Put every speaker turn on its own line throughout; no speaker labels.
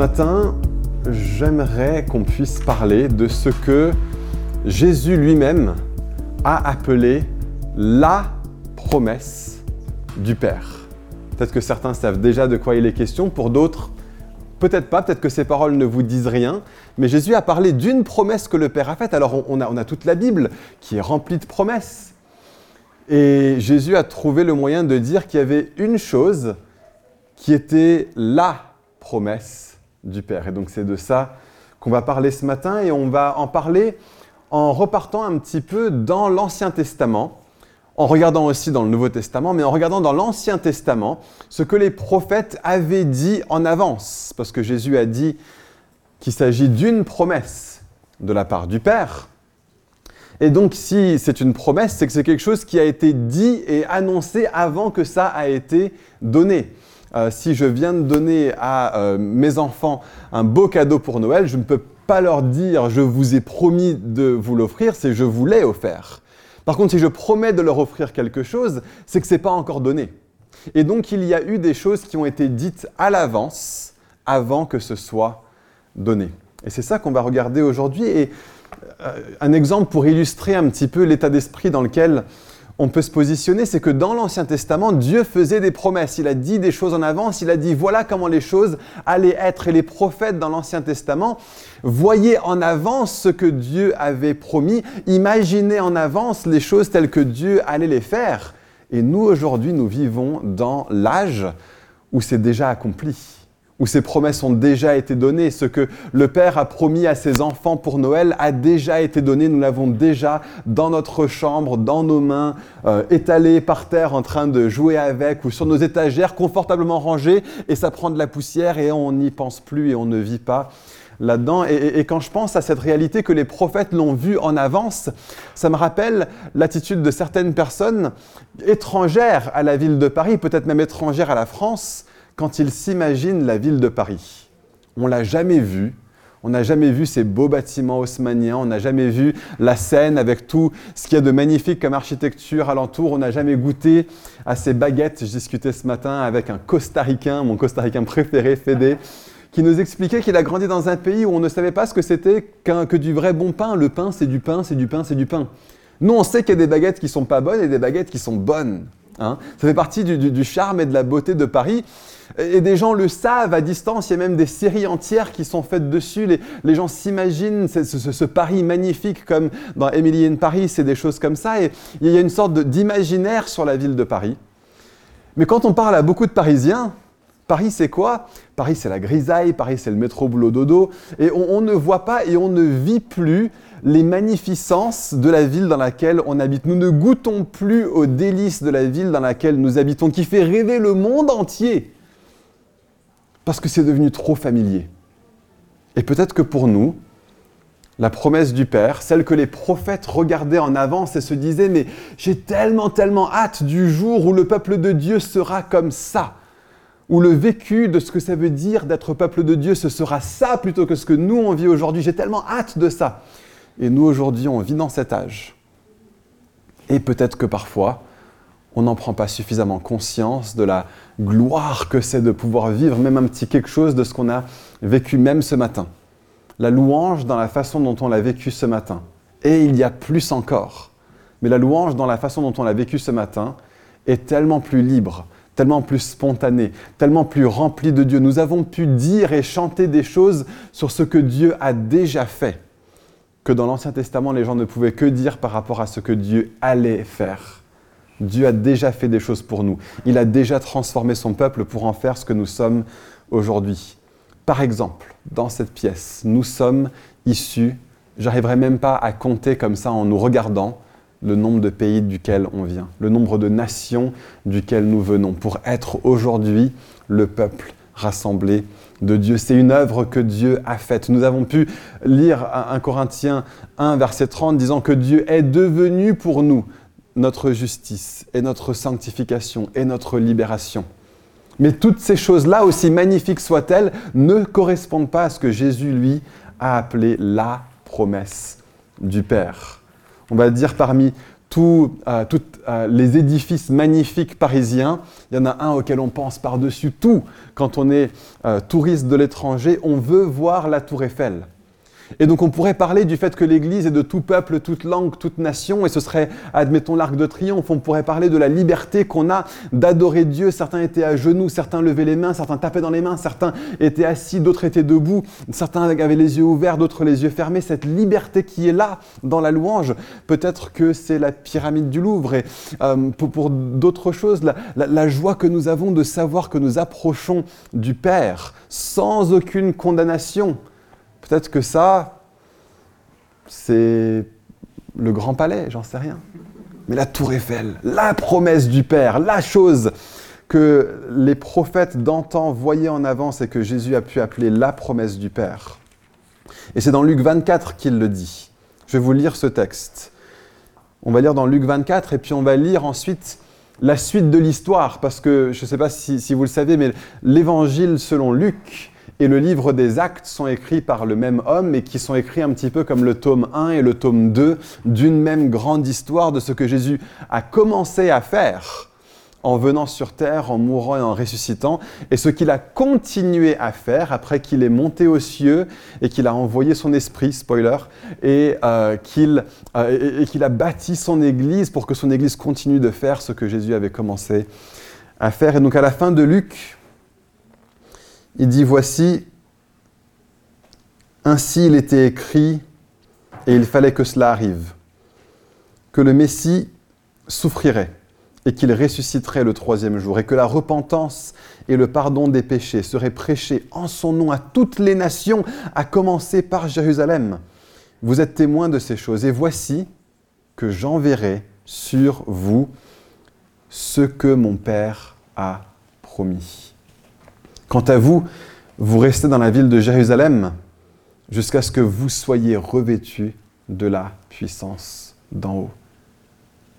matin, j'aimerais qu'on puisse parler de ce que Jésus lui-même a appelé la promesse du Père. Peut-être que certains savent déjà de quoi il est question, pour d'autres, peut-être pas, peut-être que ces paroles ne vous disent rien, mais Jésus a parlé d'une promesse que le Père a faite. Alors on a, on a toute la Bible qui est remplie de promesses. Et Jésus a trouvé le moyen de dire qu'il y avait une chose qui était la promesse Et donc c'est de ça qu'on va parler ce matin et on va en parler en repartant un petit peu dans l'Ancien Testament, en regardant aussi dans le Nouveau Testament, mais en regardant dans l'Ancien Testament ce que les prophètes avaient dit en avance, parce que Jésus a dit qu'il s'agit d'une promesse de la part du Père. Et donc si c'est une promesse, c'est que c'est quelque chose qui a été dit et annoncé avant que ça a été donné. Euh, si je viens de donner à euh, mes enfants un beau cadeau pour Noël, je ne peux pas leur dire je vous ai promis de vous l'offrir, c'est je vous l'ai offert. Par contre, si je promets de leur offrir quelque chose, c'est que ce n'est pas encore donné. Et donc, il y a eu des choses qui ont été dites à l'avance, avant que ce soit donné. Et c'est ça qu'on va regarder aujourd'hui. Et euh, un exemple pour illustrer un petit peu l'état d'esprit dans lequel on peut se positionner, c'est que dans l'Ancien Testament, Dieu faisait des promesses. Il a dit des choses en avance, il a dit voilà comment les choses allaient être. Et les prophètes dans l'Ancien Testament voyaient en avance ce que Dieu avait promis, imaginaient en avance les choses telles que Dieu allait les faire. Et nous, aujourd'hui, nous vivons dans l'âge où c'est déjà accompli où ces promesses ont déjà été données. Ce que le Père a promis à ses enfants pour Noël a déjà été donné. Nous l'avons déjà dans notre chambre, dans nos mains, euh, étalé par terre en train de jouer avec ou sur nos étagères confortablement rangées et ça prend de la poussière et on n'y pense plus et on ne vit pas là-dedans. Et, et, quand je pense à cette réalité que les prophètes l'ont vue en avance, ça me rappelle l'attitude de certaines personnes étrangères à la ville de Paris, peut-être même étrangères à la France, quand il s'imagine la ville de Paris. On l'a jamais vue. On n'a jamais vu ces beaux bâtiments haussmanniens, on n'a jamais vu la Seine avec tout ce qu'il y a de magnifique comme architecture alentour, on n'a jamais goûté à ces baguettes. Je discutais ce matin avec un costaricain, mon costaricain préféré, Fédé, qui nous expliquait qu'il a grandi dans un pays où on ne savait pas ce que c'était que du vrai bon pain. Le pain, c'est du pain, c'est du pain, c'est du pain. Nous, on sait qu'il y a des baguettes qui sont pas bonnes et des baguettes qui sont bonnes. Hein. Ça fait partie du charme et de la beauté de Paris. Et des gens le savent à distance, il y a même des séries entières qui sont faites dessus. Les, gens s'imaginent ce, Paris magnifique comme dans Emily in Paris, c'est des choses comme ça. Et il y a une sorte d'imaginaire sur la ville de Paris. Mais quand on parle à beaucoup de Parisiens, Paris c'est quoi? Paris c'est la grisaille, Paris c'est le métro boulot dodo. Et on, on ne voit pas et on ne vit plus les magnificences de la ville dans laquelle on habite. Nous ne goûtons plus aux délices de la ville dans laquelle nous habitons, qui fait rêver le monde entier parce que c'est devenu trop familier. Et peut-être que pour nous, la promesse du Père, celle que les prophètes regardaient en avance et se disaient, mais j'ai tellement, tellement hâte du jour où le peuple de Dieu sera comme ça, où le vécu de ce que ça veut dire d'être peuple de Dieu, ce sera ça plutôt que ce que nous on vit aujourd'hui. J'ai tellement hâte de ça. Et nous aujourd'hui, on vit dans cet âge. Et peut-être que parfois, on n'en prend pas suffisamment conscience de la gloire que c'est de pouvoir vivre même un petit quelque chose de ce qu'on a vécu même ce matin. La louange dans la façon dont on l'a vécu ce matin. Et il y a plus encore. Mais la louange dans la façon dont on l'a vécu ce matin est tellement plus libre, tellement plus spontanée, tellement plus remplie de Dieu. Nous avons pu dire et chanter des choses sur ce que Dieu a déjà fait, que dans l'Ancien Testament, les gens ne pouvaient que dire par rapport à ce que Dieu allait faire. Dieu a déjà fait des choses pour nous. Il a déjà transformé son peuple pour en faire ce que nous sommes aujourd'hui. Par exemple, dans cette pièce, nous sommes issus, j'arriverai même pas à compter comme ça en nous regardant, le nombre de pays duquel on vient, le nombre de nations duquel nous venons, pour être aujourd'hui le peuple rassemblé de Dieu. C'est une œuvre que Dieu a faite. Nous avons pu lire 1 Corinthiens 1, verset 30, disant que Dieu est devenu pour nous notre justice et notre sanctification et notre libération. Mais toutes ces choses-là, aussi magnifiques soient-elles, ne correspondent pas à ce que Jésus, lui, a appelé la promesse du Père. On va dire parmi tous les édifices magnifiques parisiens, il y en a un auquel on pense par-dessus tout. Quand on est touriste de l'étranger, on veut voir la tour Eiffel. Et donc on pourrait parler du fait que l'Église est de tout peuple, toute langue, toute nation, et ce serait, admettons, l'arc de triomphe. On pourrait parler de la liberté qu'on a d'adorer Dieu. Certains étaient à genoux, certains levaient les mains, certains tapaient dans les mains, certains étaient assis, d'autres étaient debout, certains avaient les yeux ouverts, d'autres les yeux fermés. Cette liberté qui est là dans la louange, peut-être que c'est la pyramide du Louvre. Et euh, pour, d'autres choses, la joie que nous avons de savoir que nous approchons du Père sans aucune condamnation Peut-être que ça, c'est le grand palais, j'en sais rien. Mais la tour Eiffel, la promesse du Père, la chose que les prophètes d'antan voyaient en avance et que Jésus a pu appeler la promesse du Père. Et c'est dans Luc 24 qu'il le dit. Je vais vous lire ce texte. On va lire dans Luc 24 et puis on va lire ensuite la suite de l'histoire, parce que je ne sais pas si, si, vous le savez, mais l'évangile selon Luc et le livre des actes sont écrits par le même homme et qui sont écrits un petit peu comme le tome 1 et le tome 2 d'une même grande histoire de ce que Jésus a commencé à faire en venant sur terre, en mourant et en ressuscitant, et ce qu'il a continué à faire après qu'il est monté aux cieux et qu'il a envoyé son esprit, spoiler, et euh, euh, qu'il a bâti son Église pour que son Église continue de faire ce que Jésus avait commencé à faire. Et donc à la fin de Luc, il dit, voici, ainsi il était écrit, et il fallait que cela arrive, que le Messie souffrirait et qu'il ressusciterait le troisième jour, et que la repentance et le pardon des péchés seraient prêchés en son nom à toutes les nations, à commencer par Jérusalem. Vous êtes témoins de ces choses, et voici que j'enverrai sur vous ce que mon Père a promis. Quant à vous, vous restez dans la ville de Jérusalem jusqu'à ce que vous soyez revêtus de la puissance d'en haut.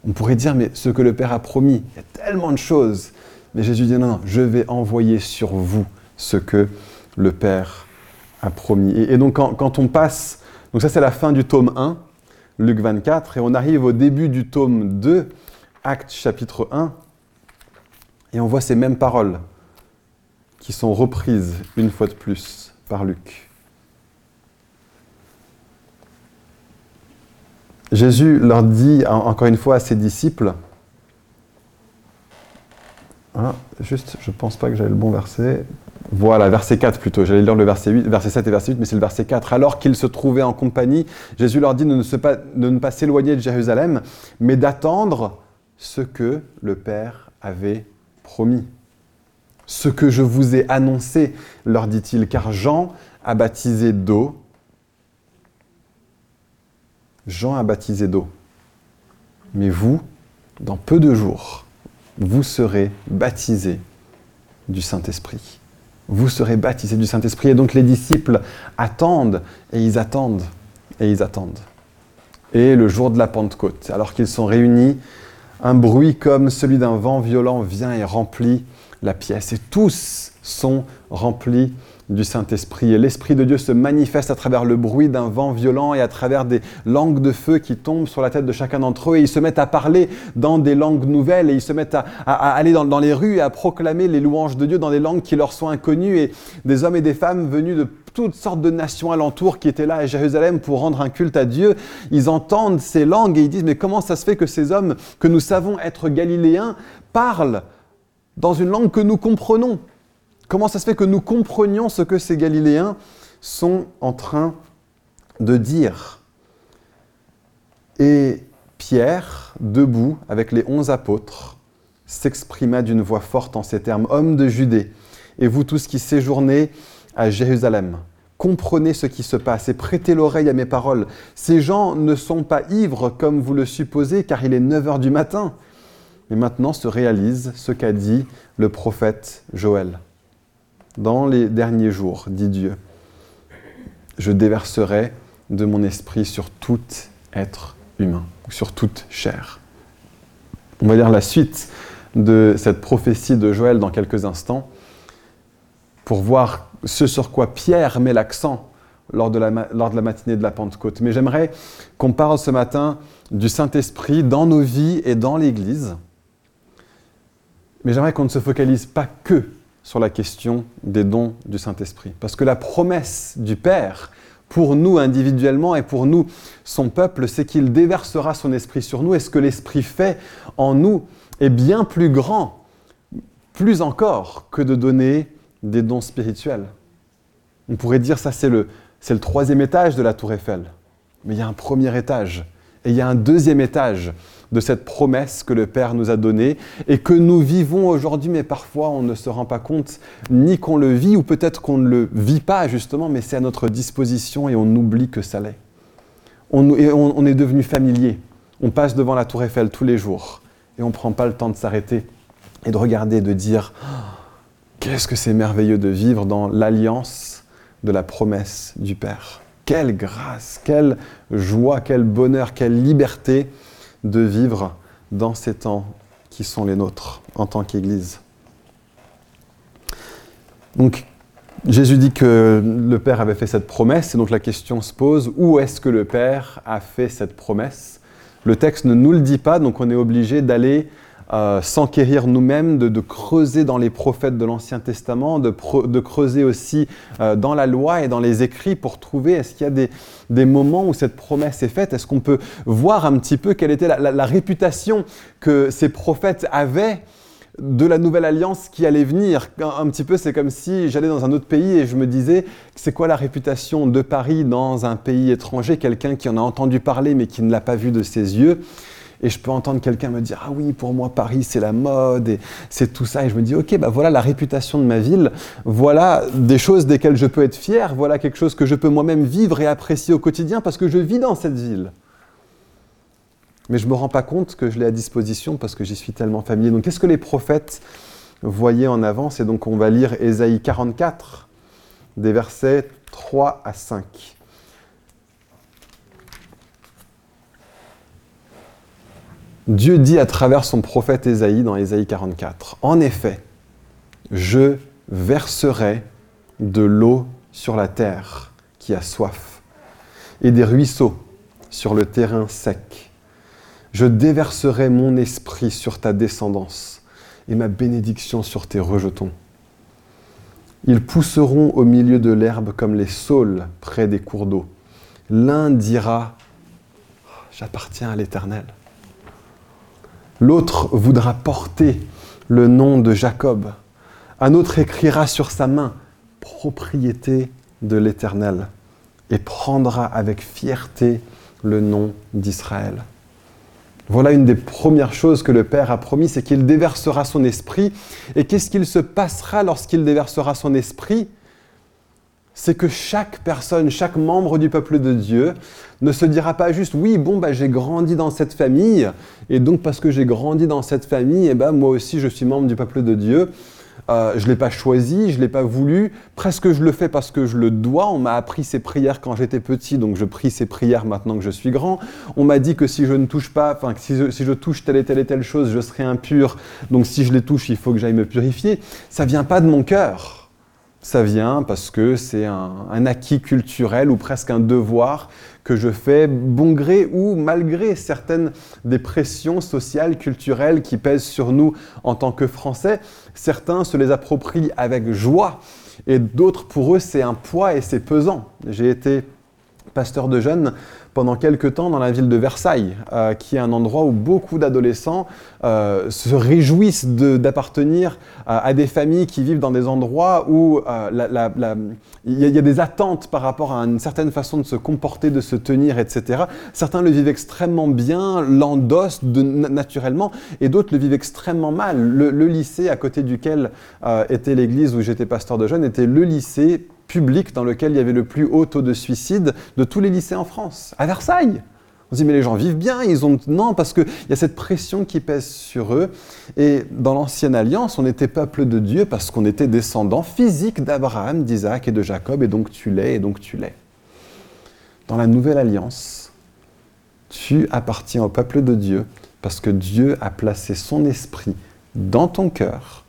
On pourrait dire, mais ce que le Père a promis, il y a tellement de choses. Mais Jésus dit, non, non, je vais envoyer sur vous ce que le Père a promis. Et, donc quand, quand, on passe, donc ça c'est la fin du tome 1, Luc 24, et on arrive au début du tome 2, Acte chapitre 1, et on voit ces mêmes paroles qui sont reprises une fois de plus par Luc. Jésus leur dit encore une fois à ses disciples, hein, juste, je ne pense pas que j'avais le bon verset. Voilà, verset 4 plutôt. J'allais lire le verset, 8, verset 7 et verset 8, mais c'est le verset 4. Alors qu'ils se trouvaient en compagnie, Jésus leur dit de ne, pas, de ne pas s'éloigner de Jérusalem, mais d'attendre ce que le Père avait promis ce que je vous ai annoncé, leur dit-il, car Jean a baptisé d'eau. Jean a baptisé d'eau. Mais vous, dans peu de jours, vous serez baptisés du Saint-Esprit. Vous serez baptisés du Saint-Esprit. Et donc les disciples attendent, et ils attendent, et ils attendent. Et le jour de la Pentecôte, alors qu'ils sont réunis, un bruit comme celui d'un vent violent vient et remplit la pièce. Et tous sont remplis du Saint-Esprit. Et l'Esprit de Dieu se manifeste à travers le bruit d'un vent violent et à travers des langues de feu qui tombent sur la tête de chacun d'entre eux. Et ils se mettent à parler dans des langues nouvelles et ils se mettent à, aller dans, les rues et à proclamer les louanges de Dieu dans des langues qui leur sont inconnues. Et des hommes et des femmes venus de toutes sortes de nations alentours qui étaient là à Jérusalem pour rendre un culte à Dieu, ils entendent ces langues et ils disent mais comment ça se fait que ces hommes que nous savons être galiléens parlent dans une langue que nous comprenons. Comment ça se fait que nous comprenions ce que ces Galiléens sont en train de dire? Et Pierre, debout avec les onze apôtres, s'exprima d'une voix forte en ces termes, Hommes de Judée, et vous tous qui séjournez à Jérusalem, comprenez ce qui se passe et prêtez l'oreille à mes paroles. Ces gens ne sont pas ivres comme vous le supposez, car il est 9 heures du matin. Mais maintenant se réalise ce qu'a dit le prophète Joël. Dans les derniers jours, dit Dieu, je déverserai de mon esprit sur tout être humain, sur toute chair. On va lire la suite de cette prophétie de Joël dans quelques instants pour voir ce sur quoi Pierre met l'accent lors de, la, lors de la matinée de la Pentecôte. Mais j'aimerais qu'on parle ce matin du Saint-Esprit dans nos vies et dans l'Église. Mais j'aimerais qu'on ne se focalise pas que sur la question des dons du Saint-Esprit. Parce que la promesse du Père, pour nous individuellement et pour nous, son peuple, c'est qu'il déversera son esprit sur nous. Et ce que l'Esprit fait en nous est bien plus grand, plus encore, que de donner des dons spirituels. On pourrait dire ça, c'est le, c'est le troisième étage de la tour Eiffel. Mais il y a un premier étage et il y a un deuxième étage de cette promesse que le Père nous a donnée et que nous vivons aujourd'hui, mais parfois on ne se rend pas compte ni qu'on le vit ou peut-être qu'on ne le vit pas justement, mais c'est à notre disposition et on oublie que ça l'est. On, est devenu familier. On passe devant la tour Eiffel tous les jours et on ne prend pas le temps de s'arrêter et de regarder, de dire qu'est-ce que c'est merveilleux de vivre dans l'alliance de la promesse du Père. Quelle grâce, quelle joie, quel bonheur, quelle liberté de vivre dans ces temps qui sont les nôtres en tant qu'Église. Donc, Jésus dit que le Père avait fait cette promesse, et donc la question se pose, où est-ce que le Père a fait cette promesse? Le texte ne nous le dit pas, donc on est obligé d'aller euh, s'enquérir nous-mêmes, de, creuser dans les prophètes de l'Ancien Testament, de, creuser aussi euh, dans la loi et dans les écrits pour trouver est-ce qu'il y a des, moments où cette promesse est faite, est-ce qu'on peut voir un petit peu quelle était la, réputation que ces prophètes avaient de la nouvelle alliance qui allait venir? Un, petit peu, c'est comme si j'allais dans un autre pays et je me disais, c'est quoi la réputation de Paris dans un pays étranger, quelqu'un qui en a entendu parler mais qui ne l'a pas vu de ses yeux et je peux entendre quelqu'un me dire ah oui pour moi Paris c'est la mode et c'est tout ça. Et je me dis ok bah voilà la réputation de ma ville. Voilà des choses desquelles je peux être fier. Voilà quelque chose que je peux moi-même vivre et apprécier au quotidien parce que je vis dans cette ville. Mais je me rends pas compte que je l'ai à disposition parce que j'y suis tellement familier. Donc qu'est-ce que les prophètes voyaient en avance? Et donc on va lire Ésaïe 44 des versets 3 à 5 Dieu dit à travers son prophète Ésaïe dans Ésaïe 44, En effet, je verserai de l'eau sur la terre qui a soif, et des ruisseaux sur le terrain sec. Je déverserai mon esprit sur ta descendance, et ma bénédiction sur tes rejetons. Ils pousseront au milieu de l'herbe comme les saules près des cours d'eau. L'un dira, J'appartiens à l'Éternel. L'autre voudra porter le nom de Jacob. Un autre écrira sur sa main propriété de l'Éternel et prendra avec fierté le nom d'Israël. Voilà une des premières choses que le Père a promis, c'est qu'il déversera son esprit. Et qu'est-ce qu'il se passera lorsqu'il déversera son esprit? C'est que chaque personne, chaque membre du peuple de Dieu ne se dira pas juste oui, bon, bah, j'ai grandi dans cette famille, et donc parce que j'ai grandi dans cette famille, et eh ben, moi aussi je suis membre du peuple de Dieu. Euh, je ne l'ai pas choisi, je ne l'ai pas voulu, presque je le fais parce que je le dois. On m'a appris ces prières quand j'étais petit, donc je prie ces prières maintenant que je suis grand. On m'a dit que si je ne touche pas, enfin si je, touche telle et telle et telle chose, je serai impur. Donc si je les touche, il faut que j'aille me purifier. Ça vient pas de mon cœur ça vient parce que c'est un, acquis culturel ou presque un devoir que je fais bon gré ou malgré certaines des pressions sociales, culturelles qui pèsent sur nous en tant que Français. Certains se les approprient avec joie et d'autres, pour eux, c'est un poids et c'est pesant. J'ai été pasteur de jeunes pendant quelques temps dans la ville de Versailles, euh, qui est un endroit où beaucoup d'adolescents euh, se réjouissent d'appartenir euh, à des familles qui vivent dans des endroits où il y, a des attentes par rapport à une certaine façon de se comporter, de se tenir, etc. Certains le vivent extrêmement bien, l'endossent naturellement, et d'autres le vivent extrêmement mal. Le, le lycée à côté duquel était l'église où j'étais pasteur de jeunes était le lycée public dans lequel il y avait le plus haut taux de suicide de tous les lycées en France, à Versailles. On se dit, mais les gens vivent bien, ils ont... Non, parce qu'il y a cette pression qui pèse sur eux. Et dans l'Ancienne Alliance, on était peuple de Dieu parce qu'on était descendants physiques d'Abraham, d'Isaac et de Jacob, et donc tu l'es, et donc tu l'es. Dans la Nouvelle Alliance, tu appartiens au peuple de Dieu parce que Dieu a placé son esprit dans ton cœur,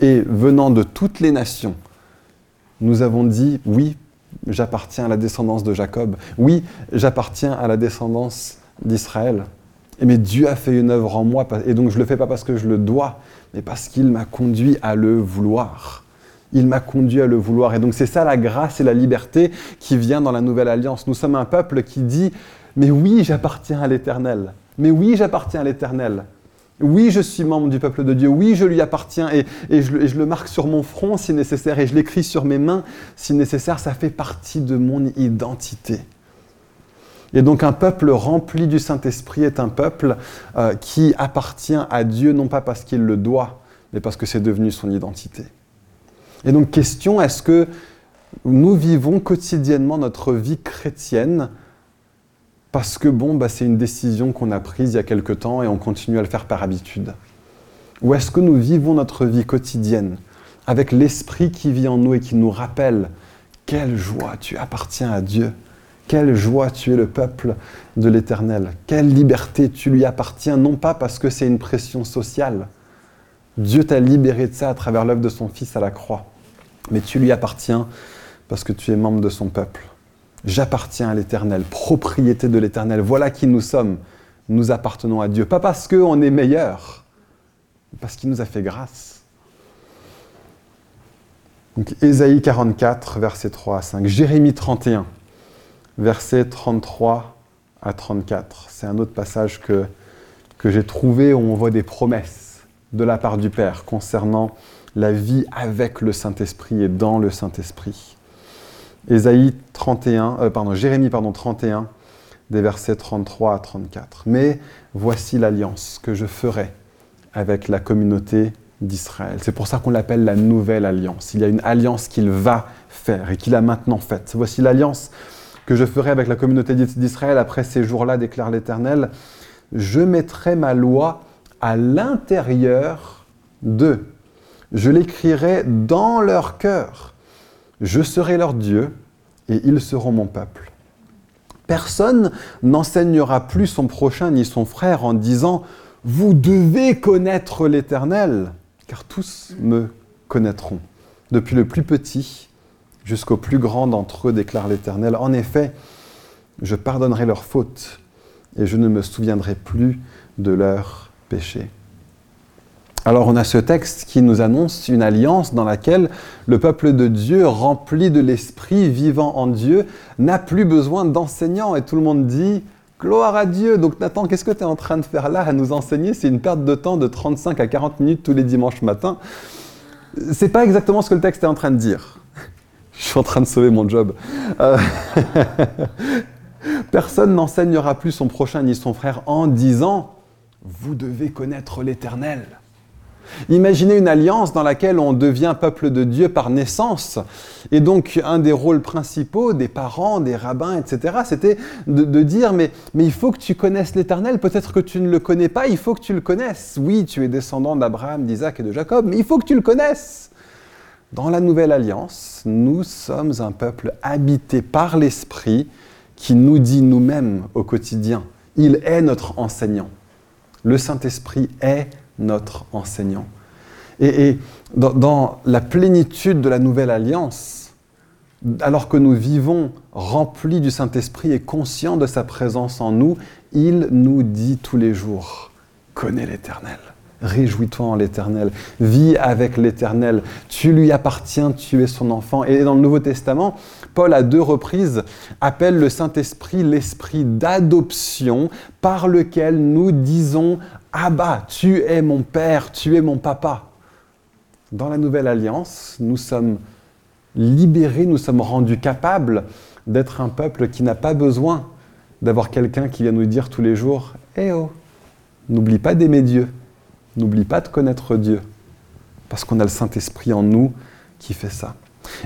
et venant de toutes les nations, nous avons dit oui, j'appartiens à la descendance de Jacob. Oui, j'appartiens à la descendance d'Israël. Mais Dieu a fait une œuvre en moi, et donc je ne le fais pas parce que je le dois, mais parce qu'il m'a conduit à le vouloir. Il m'a conduit à le vouloir. Et donc c'est ça la grâce et la liberté qui vient dans la nouvelle alliance. Nous sommes un peuple qui dit, mais oui, j'appartiens à l'Éternel. Mais oui, j'appartiens à l'Éternel. Oui, je suis membre du peuple de Dieu. Oui, je lui appartiens et, je, le marque sur mon front si nécessaire et je l'écris sur mes mains si nécessaire. Ça fait partie de mon identité. Et donc un peuple rempli du Saint-Esprit est un peuple euh, qui appartient à Dieu, non pas parce qu'il le doit, mais parce que c'est devenu son identité. Et donc question, est-ce que nous vivons quotidiennement notre vie chrétienne parce que bon, bah, c'est une décision qu'on a prise il y a quelque temps et on continue à le faire par habitude Ou est-ce que nous vivons notre vie quotidienne avec l'Esprit qui vit en nous et qui nous rappelle quelle joie tu appartiens à Dieu quelle joie tu es le peuple de l'Éternel. Quelle liberté tu lui appartiens, non pas parce que c'est une pression sociale. Dieu t'a libéré de ça à travers l'œuvre de son Fils à la croix. Mais tu lui appartiens parce que tu es membre de son peuple. J'appartiens à l'Éternel, propriété de l'Éternel. Voilà qui nous sommes. Nous appartenons à Dieu. Pas parce qu'on est meilleur, mais parce qu'il nous a fait grâce. Donc Ésaïe 44, versets 3 à 5. Jérémie 31 versets 33 à 34. C'est un autre passage que, que j'ai trouvé où on voit des promesses de la part du Père concernant la vie avec le Saint-Esprit et dans le Saint-Esprit. Ésaïe 31, euh, pardon, Jérémie pardon, 31, des versets 33 à 34. Mais voici l'alliance que je ferai avec la communauté d'Israël. C'est pour ça qu'on l'appelle la nouvelle alliance. Il y a une alliance qu'il va faire et qu'il a maintenant faite. Voici l'alliance que je ferai avec la communauté d'Israël après ces jours-là, déclare l'Éternel. Je mettrai ma loi à l'intérieur d'eux. Je l'écrirai dans leur cœur. Je serai leur Dieu et ils seront mon peuple. Personne n'enseignera plus son prochain ni son frère en disant Vous devez connaître l'Éternel, car tous me connaîtront, depuis le plus petit jusqu'au plus grand d'entre eux, déclare l'Éternel. En effet, je pardonnerai leurs fautes et je ne me souviendrai plus de leurs péchés. Alors on a ce texte qui nous annonce une alliance dans laquelle le peuple de Dieu, rempli de l'Esprit, vivant en Dieu, n'a plus besoin d'enseignants. Et tout le monde dit, gloire à Dieu. Donc Nathan, qu'est-ce que tu es en train de faire là à nous enseigner? C'est une perte de temps de 35 à 40 minutes tous les dimanches matins. C'est pas exactement ce que le texte est en train de dire. Je suis en train de sauver mon job. Euh, personne n'enseignera plus son prochain ni son frère en disant Vous devez connaître l'Éternel. Imaginez une alliance dans laquelle on devient peuple de Dieu par naissance. Et donc, un des rôles principaux des parents, des rabbins, etc., c'était de, dire mais, mais il faut que tu connaisses l'Éternel. Peut-être que tu ne le connais pas, il faut que tu le connaisses. Oui, tu es descendant d'Abraham, d'Isaac et de Jacob, mais il faut que tu le connaisses. Dans la nouvelle alliance, nous sommes un peuple habité par l'Esprit qui nous dit nous-mêmes au quotidien, il est notre enseignant. Le Saint-Esprit est notre enseignant. Et, dans, la plénitude de la nouvelle alliance, alors que nous vivons remplis du Saint-Esprit et conscients de sa présence en nous, il nous dit tous les jours, connais l'Éternel. Réjouis-toi en l'Éternel, vis avec l'Éternel, tu lui appartiens, tu es son enfant. Et dans le Nouveau Testament, Paul à deux reprises appelle le Saint-Esprit l'esprit d'adoption par lequel nous disons Abba, tu es mon Père, tu es mon Papa. Dans la Nouvelle Alliance, nous sommes libérés, nous sommes rendus capables d'être un peuple qui n'a pas besoin d'avoir quelqu'un qui vient nous dire tous les jours Eh oh, n'oublie pas d'aimer Dieu. N'oublie pas de connaître Dieu, parce qu'on a le Saint-Esprit en nous qui fait ça.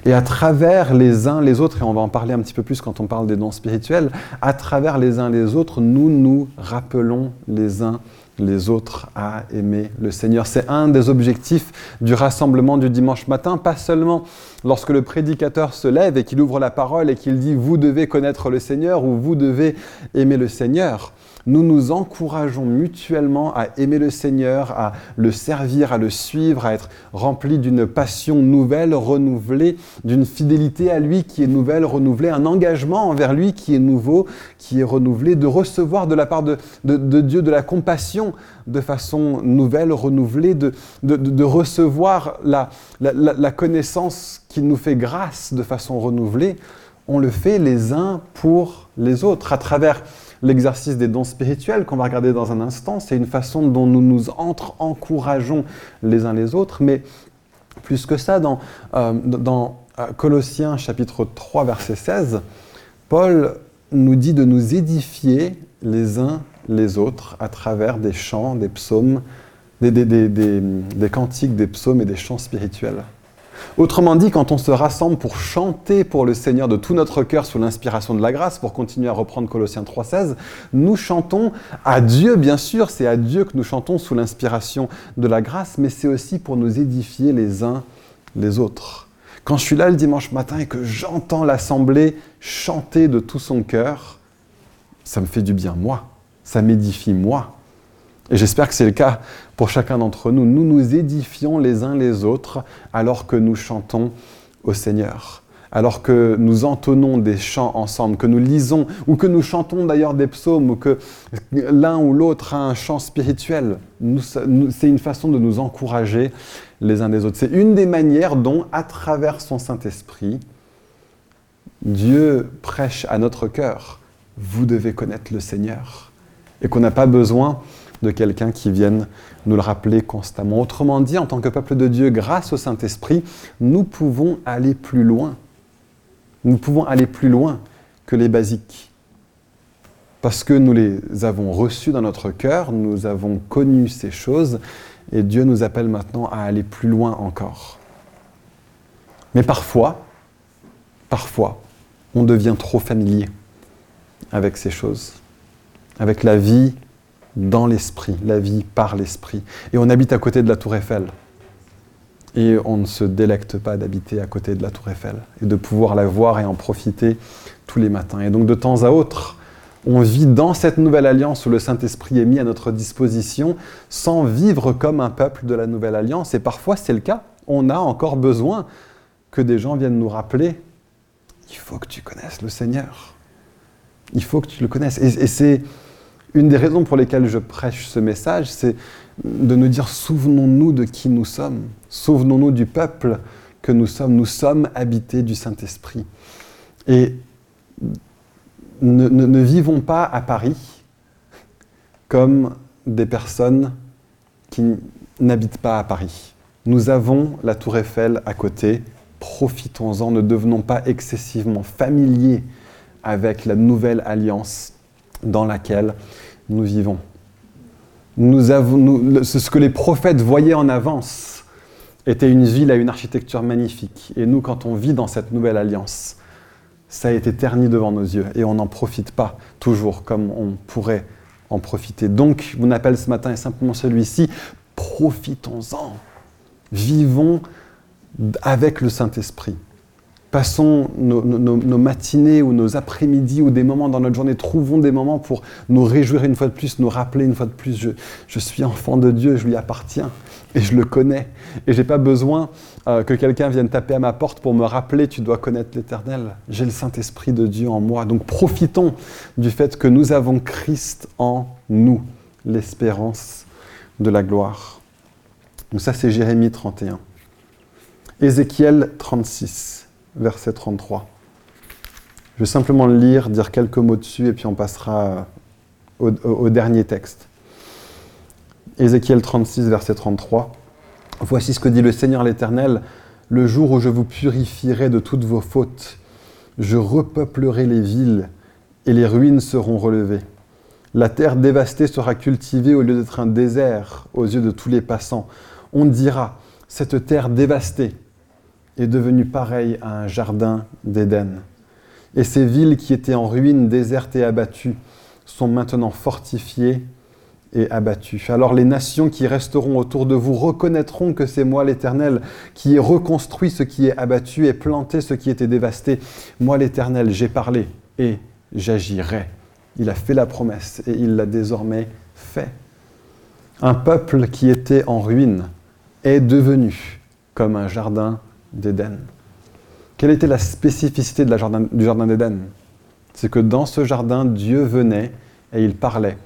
Et à travers les uns les autres, et on va en parler un petit peu plus quand on parle des dons spirituels, à travers les uns les autres, nous nous rappelons les uns les autres à aimer le Seigneur. C'est un des objectifs du rassemblement du dimanche matin, pas seulement lorsque le prédicateur se lève et qu'il ouvre la parole et qu'il dit vous devez connaître le Seigneur ou vous devez aimer le Seigneur, nous nous encourageons mutuellement à aimer le Seigneur, à le servir, à le suivre, à être remplis d'une passion nouvelle, renouvelée, d'une fidélité à lui qui est nouvelle, renouvelée, un engagement envers lui qui est nouveau, qui est renouvelé, de recevoir de la part de, Dieu de la compassion de façon nouvelle, renouvelée, de, recevoir la, la connaissance qui nous fait grâce de façon renouvelée. On le fait les uns pour les autres à travers l'exercice des dons spirituels qu'on va regarder dans un instant. C'est une façon dont nous nous entre-encourageons les uns les autres. Mais plus que ça, dans, euh, euh, Colossiens chapitre 3 verset 16, Paul nous dit de nous édifier les uns les autres à travers des chants, des psaumes, des cantiques, des psaumes et des chants spirituels. Autrement dit, quand on se rassemble pour chanter pour le Seigneur de tout notre cœur sous l'inspiration de la grâce, pour continuer à reprendre Colossiens 3.16, nous chantons à Dieu, bien sûr, c'est à Dieu que nous chantons sous l'inspiration de la grâce, mais c'est aussi pour nous édifier les uns les autres. Quand je suis là le dimanche matin et que j'entends l'assemblée chanter de tout son cœur, ça me fait du bien, moi. Ça m'édifie, moi. Et j'espère que c'est le cas pour chacun d'entre nous. Nous nous édifions les uns les autres alors que nous chantons au Seigneur, alors que nous entonnons des chants ensemble, que nous lisons ou que nous chantons d'ailleurs des psaumes ou que l'un ou l'autre a un chant spirituel. C'est une façon de nous encourager les uns des autres. C'est une des manières dont, à travers son Saint-Esprit, Dieu prêche à notre cœur. Vous devez connaître le Seigneur. Et qu'on n'a pas besoin de quelqu'un qui vienne nous le rappeler constamment. Autrement dit, en tant que peuple de Dieu, grâce au Saint-Esprit, nous pouvons aller plus loin. Nous pouvons aller plus loin que les basiques. Parce que nous les avons reçus dans notre cœur, nous avons connu ces choses, et Dieu nous appelle maintenant à aller plus loin encore. Mais parfois, parfois, on devient trop familier avec ces choses, avec la vie dans l'esprit, la vie par l'esprit. Et on habite à côté de la tour Eiffel. Et on ne se délecte pas d'habiter à côté de la tour Eiffel et de pouvoir la voir et en profiter tous les matins. Et donc de temps à autre, on vit dans cette nouvelle alliance où le Saint-Esprit est mis à notre disposition sans vivre comme un peuple de la nouvelle alliance. Et parfois c'est le cas. On a encore besoin que des gens viennent nous rappeler, il faut que tu connaisses le Seigneur. Il faut que tu le connaisses. Et, c'est une des raisons pour lesquelles je prêche ce message, c'est de nous dire souvenons-nous de qui nous sommes, souvenons-nous du peuple que nous sommes, nous sommes habités du Saint-Esprit. Et ne, vivons pas à Paris comme des personnes qui n'habitent pas à Paris. Nous avons la tour Eiffel à côté, profitons-en, ne devenons pas excessivement familiers avec la nouvelle alliance dans laquelle nous vivons. Ce que les prophètes voyaient en avance était une ville à une architecture magnifique. Et nous, quand on vit dans cette nouvelle alliance, ça a été terni devant nos yeux et on n'en profite pas toujours comme on pourrait en profiter. Donc, mon appel ce matin est simplement celui-ci. Profitons-en. Vivons avec le Saint-Esprit. Passons nos, matinées ou nos après-midi ou des moments dans notre journée, trouvons des moments pour nous réjouir une fois de plus, nous rappeler une fois de plus, je, suis enfant de Dieu, je lui appartiens et je le connais. Et je n'ai pas besoin euh, que quelqu'un vienne taper à ma porte pour me rappeler, tu dois connaître l'Éternel. J'ai le Saint-Esprit de Dieu en moi. Donc profitons du fait que nous avons Christ en nous, l'espérance de la gloire. Donc ça c'est Jérémie 31. Ézéchiel 36 verset 33. Je vais simplement le lire, dire quelques mots dessus, et puis on passera au, dernier texte. Ézéchiel 36, verset 33. Voici ce que dit le Seigneur l'Éternel. Le jour où je vous purifierai de toutes vos fautes, je repeuplerai les villes et les ruines seront relevées. La terre dévastée sera cultivée au lieu d'être un désert aux yeux de tous les passants. On dira, cette terre dévastée, est devenu pareil à un jardin d'Éden. Et ces villes qui étaient en ruine, désertes et abattues sont maintenant fortifiées et abattu. Alors les nations qui resteront autour de vous reconnaîtront que c'est moi l'Éternel qui ai reconstruit ce qui est abattu et planté ce qui était dévasté. Moi l'Éternel, j'ai parlé et j'agirai. Il a fait la promesse et il l'a désormais fait. Un peuple qui était en ruine est devenu comme un jardin d'Éden. Quelle était la spécificité du jardin d'Éden? C'est que dans ce jardin, Dieu venait et il parlait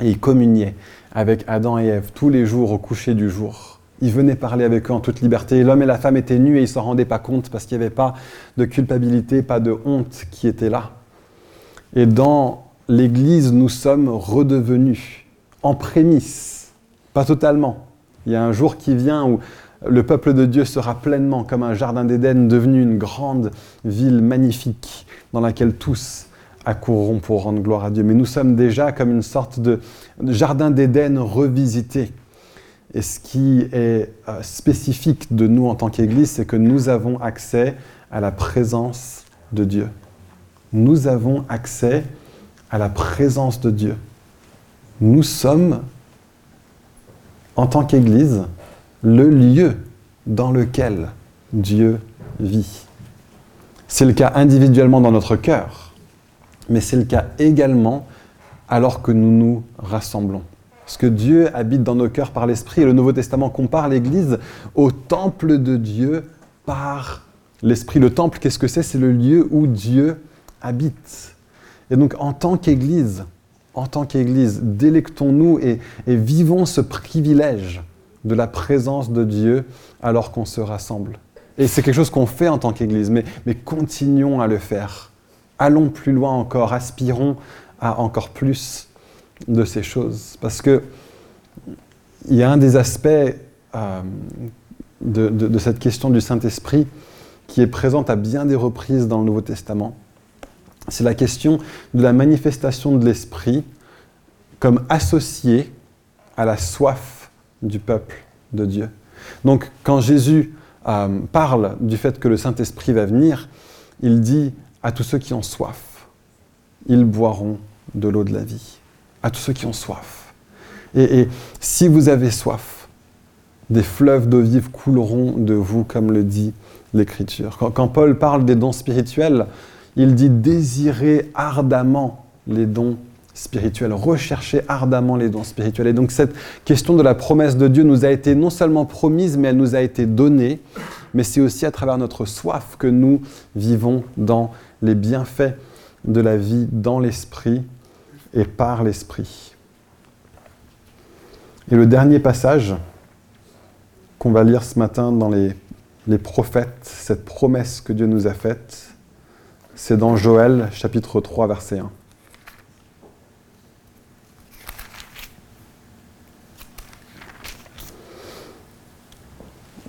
et il communiait avec Adam et Ève tous les jours au coucher du jour. Il venait parler avec eux en toute liberté. L'homme et la femme étaient nus et ils ne s'en rendaient pas compte parce qu'il n'y avait pas de culpabilité, pas de honte qui était là. Et dans l'Église, nous sommes redevenus en prémisse, pas totalement. Il y a un jour qui vient où le peuple de Dieu sera pleinement comme un jardin d'Éden devenu une grande ville magnifique dans laquelle tous accourront pour rendre gloire à Dieu. Mais nous sommes déjà comme une sorte de jardin d'Éden revisité. Et ce qui est euh, spécifique de nous en tant qu'Église, c'est que nous avons accès à la présence de Dieu. Nous avons accès à la présence de Dieu. Nous sommes, en tant qu'Église, le lieu dans lequel Dieu vit. C'est le cas individuellement dans notre cœur, mais c'est le cas également alors que nous nous rassemblons. Parce que Dieu habite dans nos cœurs par l'Esprit, et le Nouveau Testament compare l'Église au temple de Dieu par l'Esprit. Le temple, qu'est-ce que c'est? C'est le lieu où Dieu habite. Et donc en tant qu'Église, en tant qu'Église, délectons-nous et, et vivons ce privilège de la présence de Dieu alors qu'on se rassemble. Et c'est quelque chose qu'on fait en tant qu'Église, mais, continuons à le faire. Allons plus loin encore, aspirons à encore plus de ces choses. Parce que il y a un des aspects euh, de, de, cette question du Saint-Esprit qui est présente à bien des reprises dans le Nouveau Testament. C'est la question de la manifestation de l'Esprit comme associée à la soif du peuple de Dieu. Donc quand Jésus euh, parle du fait que le Saint-Esprit va venir, il dit à tous ceux qui ont soif, ils boiront de l'eau de la vie. À tous ceux qui ont soif. Et, si vous avez soif, des fleuves d'eau vive couleront de vous, comme le dit l'Écriture. Quand, quand Paul parle des dons spirituels, il dit désirez ardemment les dons spirituel, rechercher ardemment les dons spirituels. Et donc cette question de la promesse de Dieu nous a été non seulement promise, mais elle nous a été donnée, mais c'est aussi à travers notre soif que nous vivons dans les bienfaits de la vie dans l'esprit et par l'esprit. Et le dernier passage qu'on va lire ce matin dans les, les prophètes, cette promesse que Dieu nous a faite, c'est dans Joël chapitre 3 verset 1.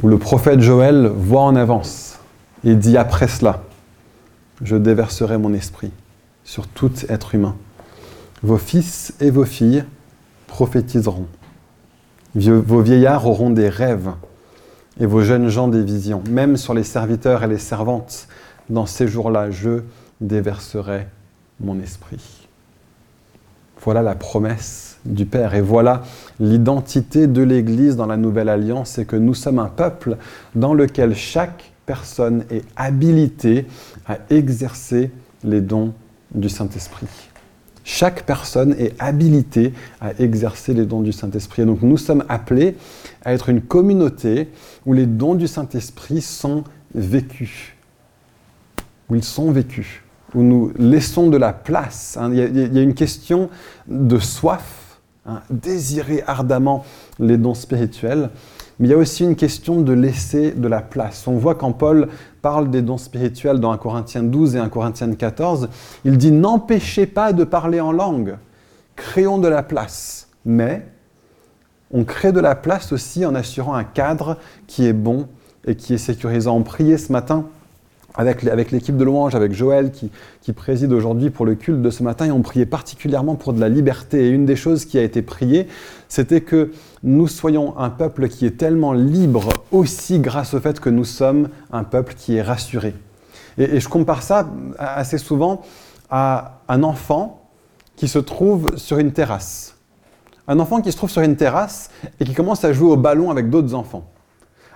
Où le prophète Joël voit en avance et dit après cela, je déverserai mon esprit sur tout être humain. Vos fils et vos filles prophétiseront. Vos vieillards auront des rêves et vos jeunes gens des visions. Même sur les serviteurs et les servantes, dans ces jours-là, je déverserai mon esprit. Voilà la promesse du Père. Et voilà l'identité de l'Église dans la Nouvelle Alliance, c'est que nous sommes un peuple dans lequel chaque personne est habilitée à exercer les dons du Saint-Esprit. Chaque personne est habilitée à exercer les dons du Saint-Esprit. Et donc nous sommes appelés à être une communauté où les dons du Saint-Esprit sont vécus, où ils sont vécus, où nous laissons de la place. Hein. Il y a une question de soif Hein, désirer ardemment les dons spirituels, mais il y a aussi une question de laisser de la place. On voit quand Paul parle des dons spirituels dans 1 Corinthiens 12 et 1 Corinthiens 14, il dit n'empêchez pas de parler en langue, créons de la place, mais on crée de la place aussi en assurant un cadre qui est bon et qui est sécurisant. On priait ce matin avec, l'équipe de louange, avec Joël qui, préside aujourd'hui pour le culte de ce matin, et on priait particulièrement pour de la liberté. Et une des choses qui a été priée, c'était que nous soyons un peuple qui est tellement libre aussi grâce au fait que nous sommes un peuple qui est rassuré. Et, et je compare ça assez souvent à un enfant qui se trouve sur une terrasse. Un enfant qui se trouve sur une terrasse et qui commence à jouer au ballon avec d'autres enfants.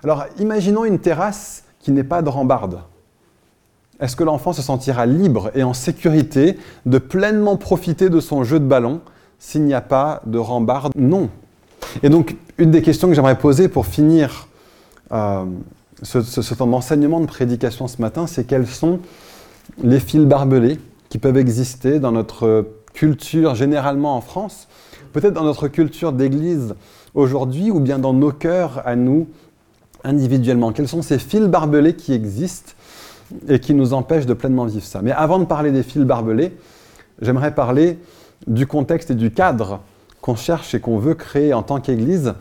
Alors imaginons une terrasse qui n'est pas de rambarde. Est-ce que l'enfant se sentira libre et en sécurité de pleinement profiter de son jeu de ballon s'il n'y a pas de rambarde? Non. Et donc, une des questions que j'aimerais poser pour finir euh, ce, temps d'enseignement, de prédication ce matin, c'est quels sont les fils barbelés qui peuvent exister dans notre culture généralement en France, peut-être dans notre culture d'église aujourd'hui, ou bien dans nos cœurs à nous individuellement? Quels sont ces fils barbelés qui existent et qui nous empêchent de pleinement vivre ça Mais avant de parler des fils barbelés, j'aimerais parler du contexte et du cadre qu'on cherche et qu'on veut créer en tant qu'Église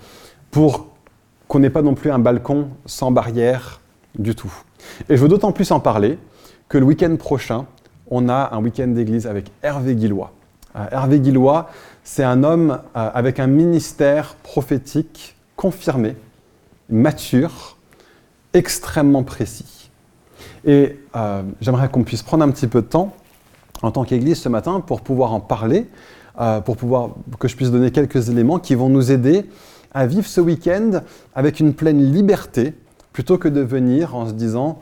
pour qu'on n'ait pas non plus un balcon sans barrière du tout. Et je veux d'autant plus en parler que le week-end prochain, on a un week-end d'église avec Hervé Guillois. Euh, Hervé Guillois, c'est un homme euh, avec un ministère prophétique confirmé, mature, extrêmement précis. Et euh, j'aimerais qu'on puisse prendre un petit peu de temps en tant qu'Église ce matin pour pouvoir en parler, euh, pour pouvoir que je puisse donner quelques éléments qui vont nous aider à vivre ce week-end avec une pleine liberté, plutôt que de venir en se disant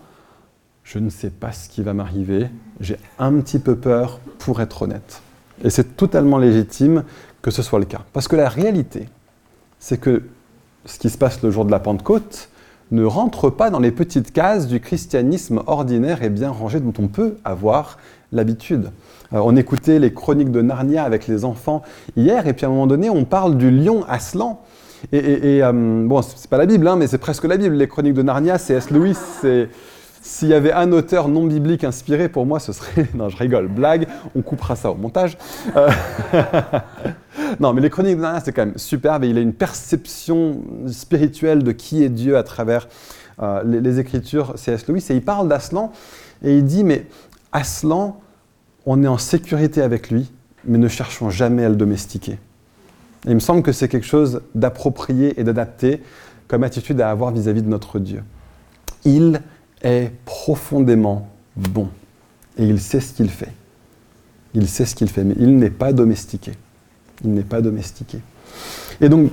je ne sais pas ce qui va m'arriver, j'ai un petit peu peur pour être honnête. Et c'est totalement légitime que ce soit le cas. Parce que la réalité, c'est que ce qui se passe le jour de la Pentecôte ne rentre pas dans les petites cases du christianisme ordinaire et bien rangé dont on peut avoir l'habitude. Euh, on écoutait les chroniques de Narnia avec les enfants hier, et puis à un moment donné, on parle du lion Aslan. Et, et, et euh, bon, c'est pas la Bible, hein, mais c'est presque la Bible. Les chroniques de Narnia, c'est S. Lewis. S'il y avait un auteur non biblique inspiré, pour moi, ce serait. Non, je rigole, blague, on coupera ça au montage. Euh, non, mais les chroniques de c'est quand même superbe et il a une perception spirituelle de qui est Dieu à travers les, les, écritures. C'est S. Lewis et il parle d'Aslan et il dit Mais Aslan, on est en sécurité avec lui, mais ne cherchons jamais à le domestiquer. il me semble que c'est quelque chose d'approprié et d'adapté comme attitude à avoir vis-à-vis de notre Dieu. Il est profondément bon et il sait ce qu'il fait. Il sait ce qu'il fait, mais il n'est pas domestiqué. Il n'est pas domestiqué. Et donc,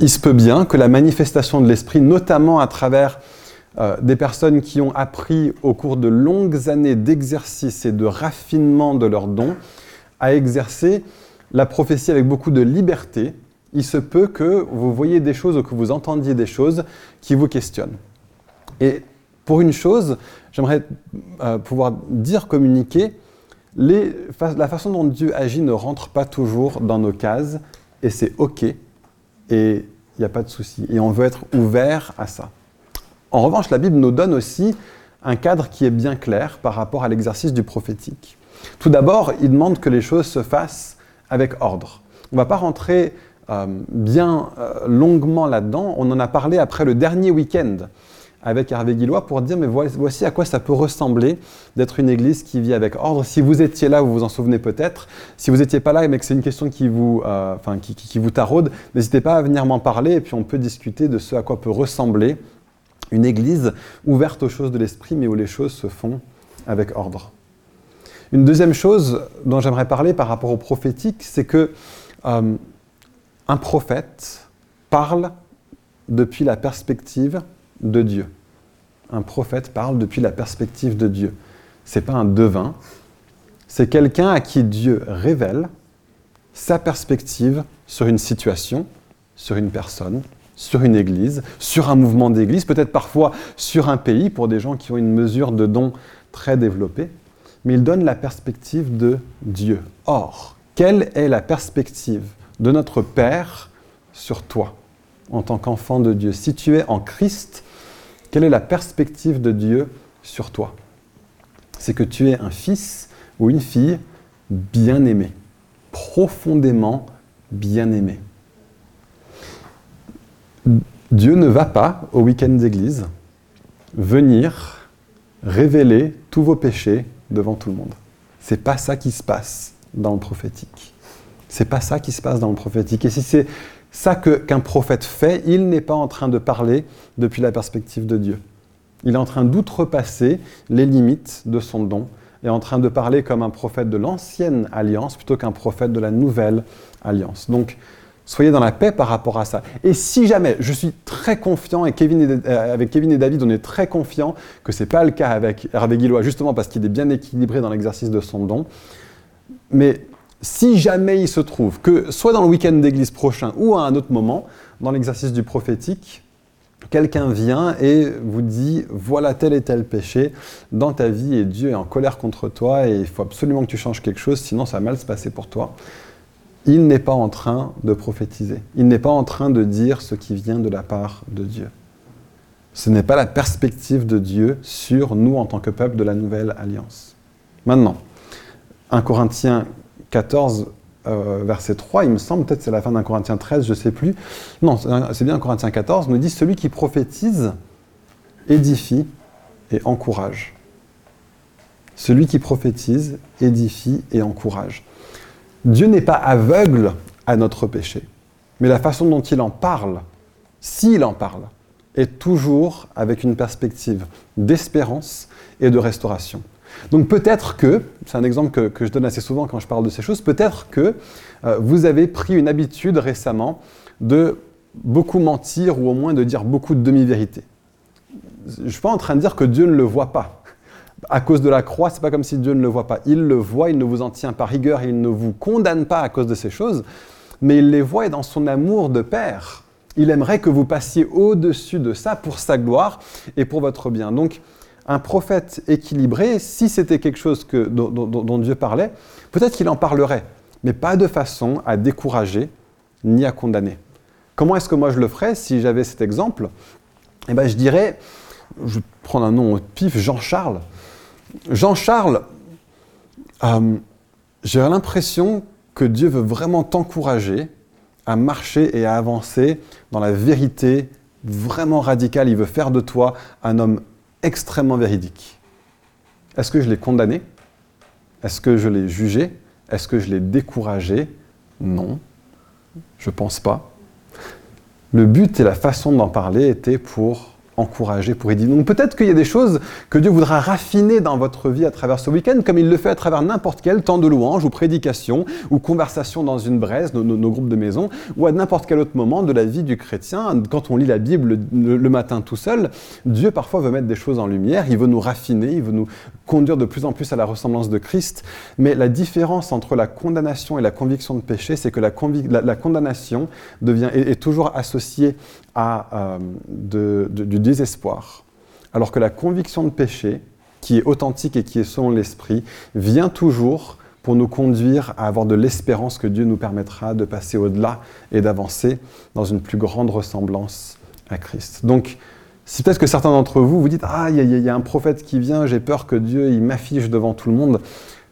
il se peut bien que la manifestation de l'esprit, notamment à travers euh, des personnes qui ont appris au cours de longues années d'exercice et de raffinement de leurs dons à exercer la prophétie avec beaucoup de liberté, il se peut que vous voyez des choses ou que vous entendiez des choses qui vous questionnent. Et pour une chose, j'aimerais euh, pouvoir dire, communiquer, la façon dont Dieu agit ne rentre pas toujours dans nos cases, et c'est OK, et il n'y a pas de souci. Et on veut être ouvert à ça. En revanche, la Bible nous donne aussi un cadre qui est bien clair par rapport à l'exercice du prophétique. Tout d'abord, il demande que les choses se fassent avec ordre. On ne va pas rentrer euh, bien euh, longuement là-dedans. On en a parlé après le dernier week-end avec Hervé Guillois pour dire mais voici à quoi ça peut ressembler d'être une église qui vit avec ordre. Si vous étiez là, vous vous en souvenez peut-être. Si vous n'étiez pas là, mais que c'est une question qui vous, euh, qui, vous taraude, n'hésitez pas à venir m'en parler et puis on peut discuter de ce à quoi peut ressembler une église ouverte aux choses de l'esprit, mais où les choses se font avec ordre. Une deuxième chose dont j'aimerais parler par rapport au prophétique, c'est que euh, un prophète parle depuis la perspective de Dieu. Un prophète parle depuis la perspective de Dieu. C'est pas un devin, c'est quelqu'un à qui Dieu révèle sa perspective sur une situation, sur une personne, sur une église, sur un mouvement d'église, peut-être parfois sur un pays pour des gens qui ont une mesure de don très développée, mais il donne la perspective de Dieu. Or, quelle est la perspective de notre Père sur toi en tant qu'enfant de Dieu? Si tu es en Christ, quelle est la perspective de Dieu sur toi? C'est que tu es un fils ou une fille bien aimé, profondément bien aimé. Dieu ne va pas au week-end d'église venir révéler tous vos péchés devant tout le monde. C'est pas ça qui se passe dans le prophétique. C'est pas ça qui se passe dans le prophétique. Et si c'est ça qu'un prophète fait, il n'est pas en train de parler depuis la perspective de Dieu. Il est en train d'outrepasser les limites de son don et en train de parler comme un prophète de l'ancienne alliance plutôt qu'un prophète de la nouvelle alliance. Donc, Soyez dans la paix par rapport à ça. Et si jamais, je suis très confiant, et euh, avec Kevin et David, on est très confiant que ce n'est pas le cas avec Hervé Guillois, justement parce qu'il est bien équilibré dans l'exercice de son don. Mais si jamais il se trouve que, soit dans le week-end d'église prochain ou à un autre moment, dans l'exercice du prophétique, quelqu'un vient et vous dit voilà tel et tel péché dans ta vie et Dieu est en colère contre toi et il faut absolument que tu changes quelque chose, sinon ça va mal se passer pour toi il n'est pas en train de prophétiser. Il n'est pas en train de dire ce qui vient de la part de Dieu. Ce n'est pas la perspective de Dieu sur nous en tant que peuple de la nouvelle alliance. Maintenant, 1 Corinthiens 14, euh, verset 3, il me semble, peut-être c'est la fin d'un Corinthiens 13, je ne sais plus. Non, c'est bien 1 Corinthiens 14, nous dit Celui qui prophétise édifie et encourage. Celui qui prophétise édifie et encourage. Dieu n'est pas aveugle à notre péché, mais la façon dont il en parle, s'il en parle, est toujours avec une perspective d'espérance et de restauration. Donc peut-être que, c'est un exemple que, je donne assez souvent quand je parle de ces choses, peut-être que euh, vous avez pris une habitude récemment de beaucoup mentir ou au moins de dire beaucoup de demi-vérités. Je ne suis pas en train de dire que Dieu ne le voit pas à cause de la croix, c'est pas comme si Dieu ne le voit pas. Il le voit, il ne vous en tient pas rigueur, il ne vous condamne pas à cause de ces choses, mais il les voit et dans son amour de Père, il aimerait que vous passiez au-dessus de ça pour sa gloire et pour votre bien. Donc, un prophète équilibré, si c'était quelque chose que, dont, Dieu parlait, peut-être qu'il en parlerait, mais pas de façon à décourager ni à condamner. Comment est-ce que moi je le ferais si j'avais cet exemple? Eh bien, je dirais, je vais prendre un nom au pif, Jean-Charles. Jean-Charles, euh, j'ai l'impression que Dieu veut vraiment t'encourager à marcher et à avancer dans la vérité vraiment radicale. Il veut faire de toi un homme extrêmement véridique. Est-ce que je l'ai condamné? Est-ce que je l'ai jugé? Est-ce que je l'ai découragé? Non, je pense pas. Le but et la façon d'en parler était pour encourager pour aider. Donc peut-être qu'il y a des choses que Dieu voudra raffiner dans votre vie à travers ce week-end, comme il le fait à travers n'importe quel temps de louange ou prédication ou conversation dans une braise, nos, groupes de maison, ou à n'importe quel autre moment de la vie du chrétien. Quand on lit la Bible le, matin tout seul, Dieu parfois veut mettre des choses en lumière, il veut nous raffiner, il veut nous conduire de plus en plus à la ressemblance de Christ. Mais la différence entre la condamnation et la conviction de péché, c'est que la, condamnation devient, est toujours associée à, euh, du désespoir, alors que la conviction de péché, qui est authentique et qui est selon l'esprit, vient toujours pour nous conduire à avoir de l'espérance que Dieu nous permettra de passer au-delà et d'avancer dans une plus grande ressemblance à Christ. Donc, si peut-être que certains d'entre vous vous dites Ah, il y, a un prophète qui vient, j'ai peur que Dieu il m'affiche devant tout le monde,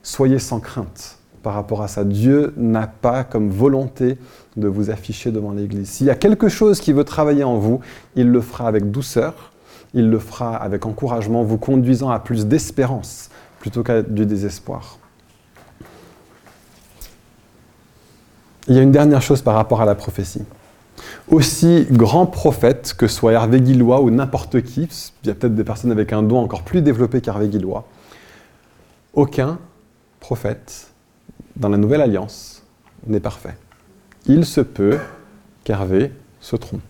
soyez sans crainte par rapport à ça. Dieu n'a pas comme volonté de vous afficher devant l'Église. S'il y a quelque chose qui veut travailler en vous, il le fera avec douceur, il le fera avec encouragement, vous conduisant à plus d'espérance plutôt qu'à du désespoir. Il y a une dernière chose par rapport à la prophétie. Aussi grand prophète que soit Hervé Guillois ou n'importe qui, il y a peut-être des personnes avec un don encore plus développé qu'Hervé Guillois, aucun prophète dans la Nouvelle Alliance n'est parfait. Il se peut qu'Hervé se trompe.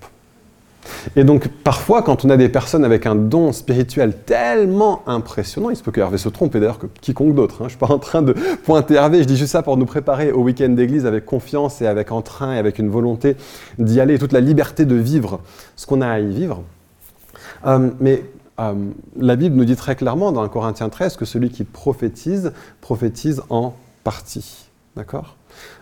Et donc parfois, quand on a des personnes avec un don spirituel tellement impressionnant, il se peut qu'Hervé se trompe, et d'ailleurs que quiconque d'autre. Hein. Je ne suis pas en train de pointer Hervé, je dis juste ça pour nous préparer au week-end d'église avec confiance et avec entrain et avec une volonté d'y aller, toute la liberté de vivre ce qu'on a à y vivre. Euh, mais euh, la Bible nous dit très clairement dans 1 Corinthiens 13 que celui qui prophétise, prophétise en partie. D'accord?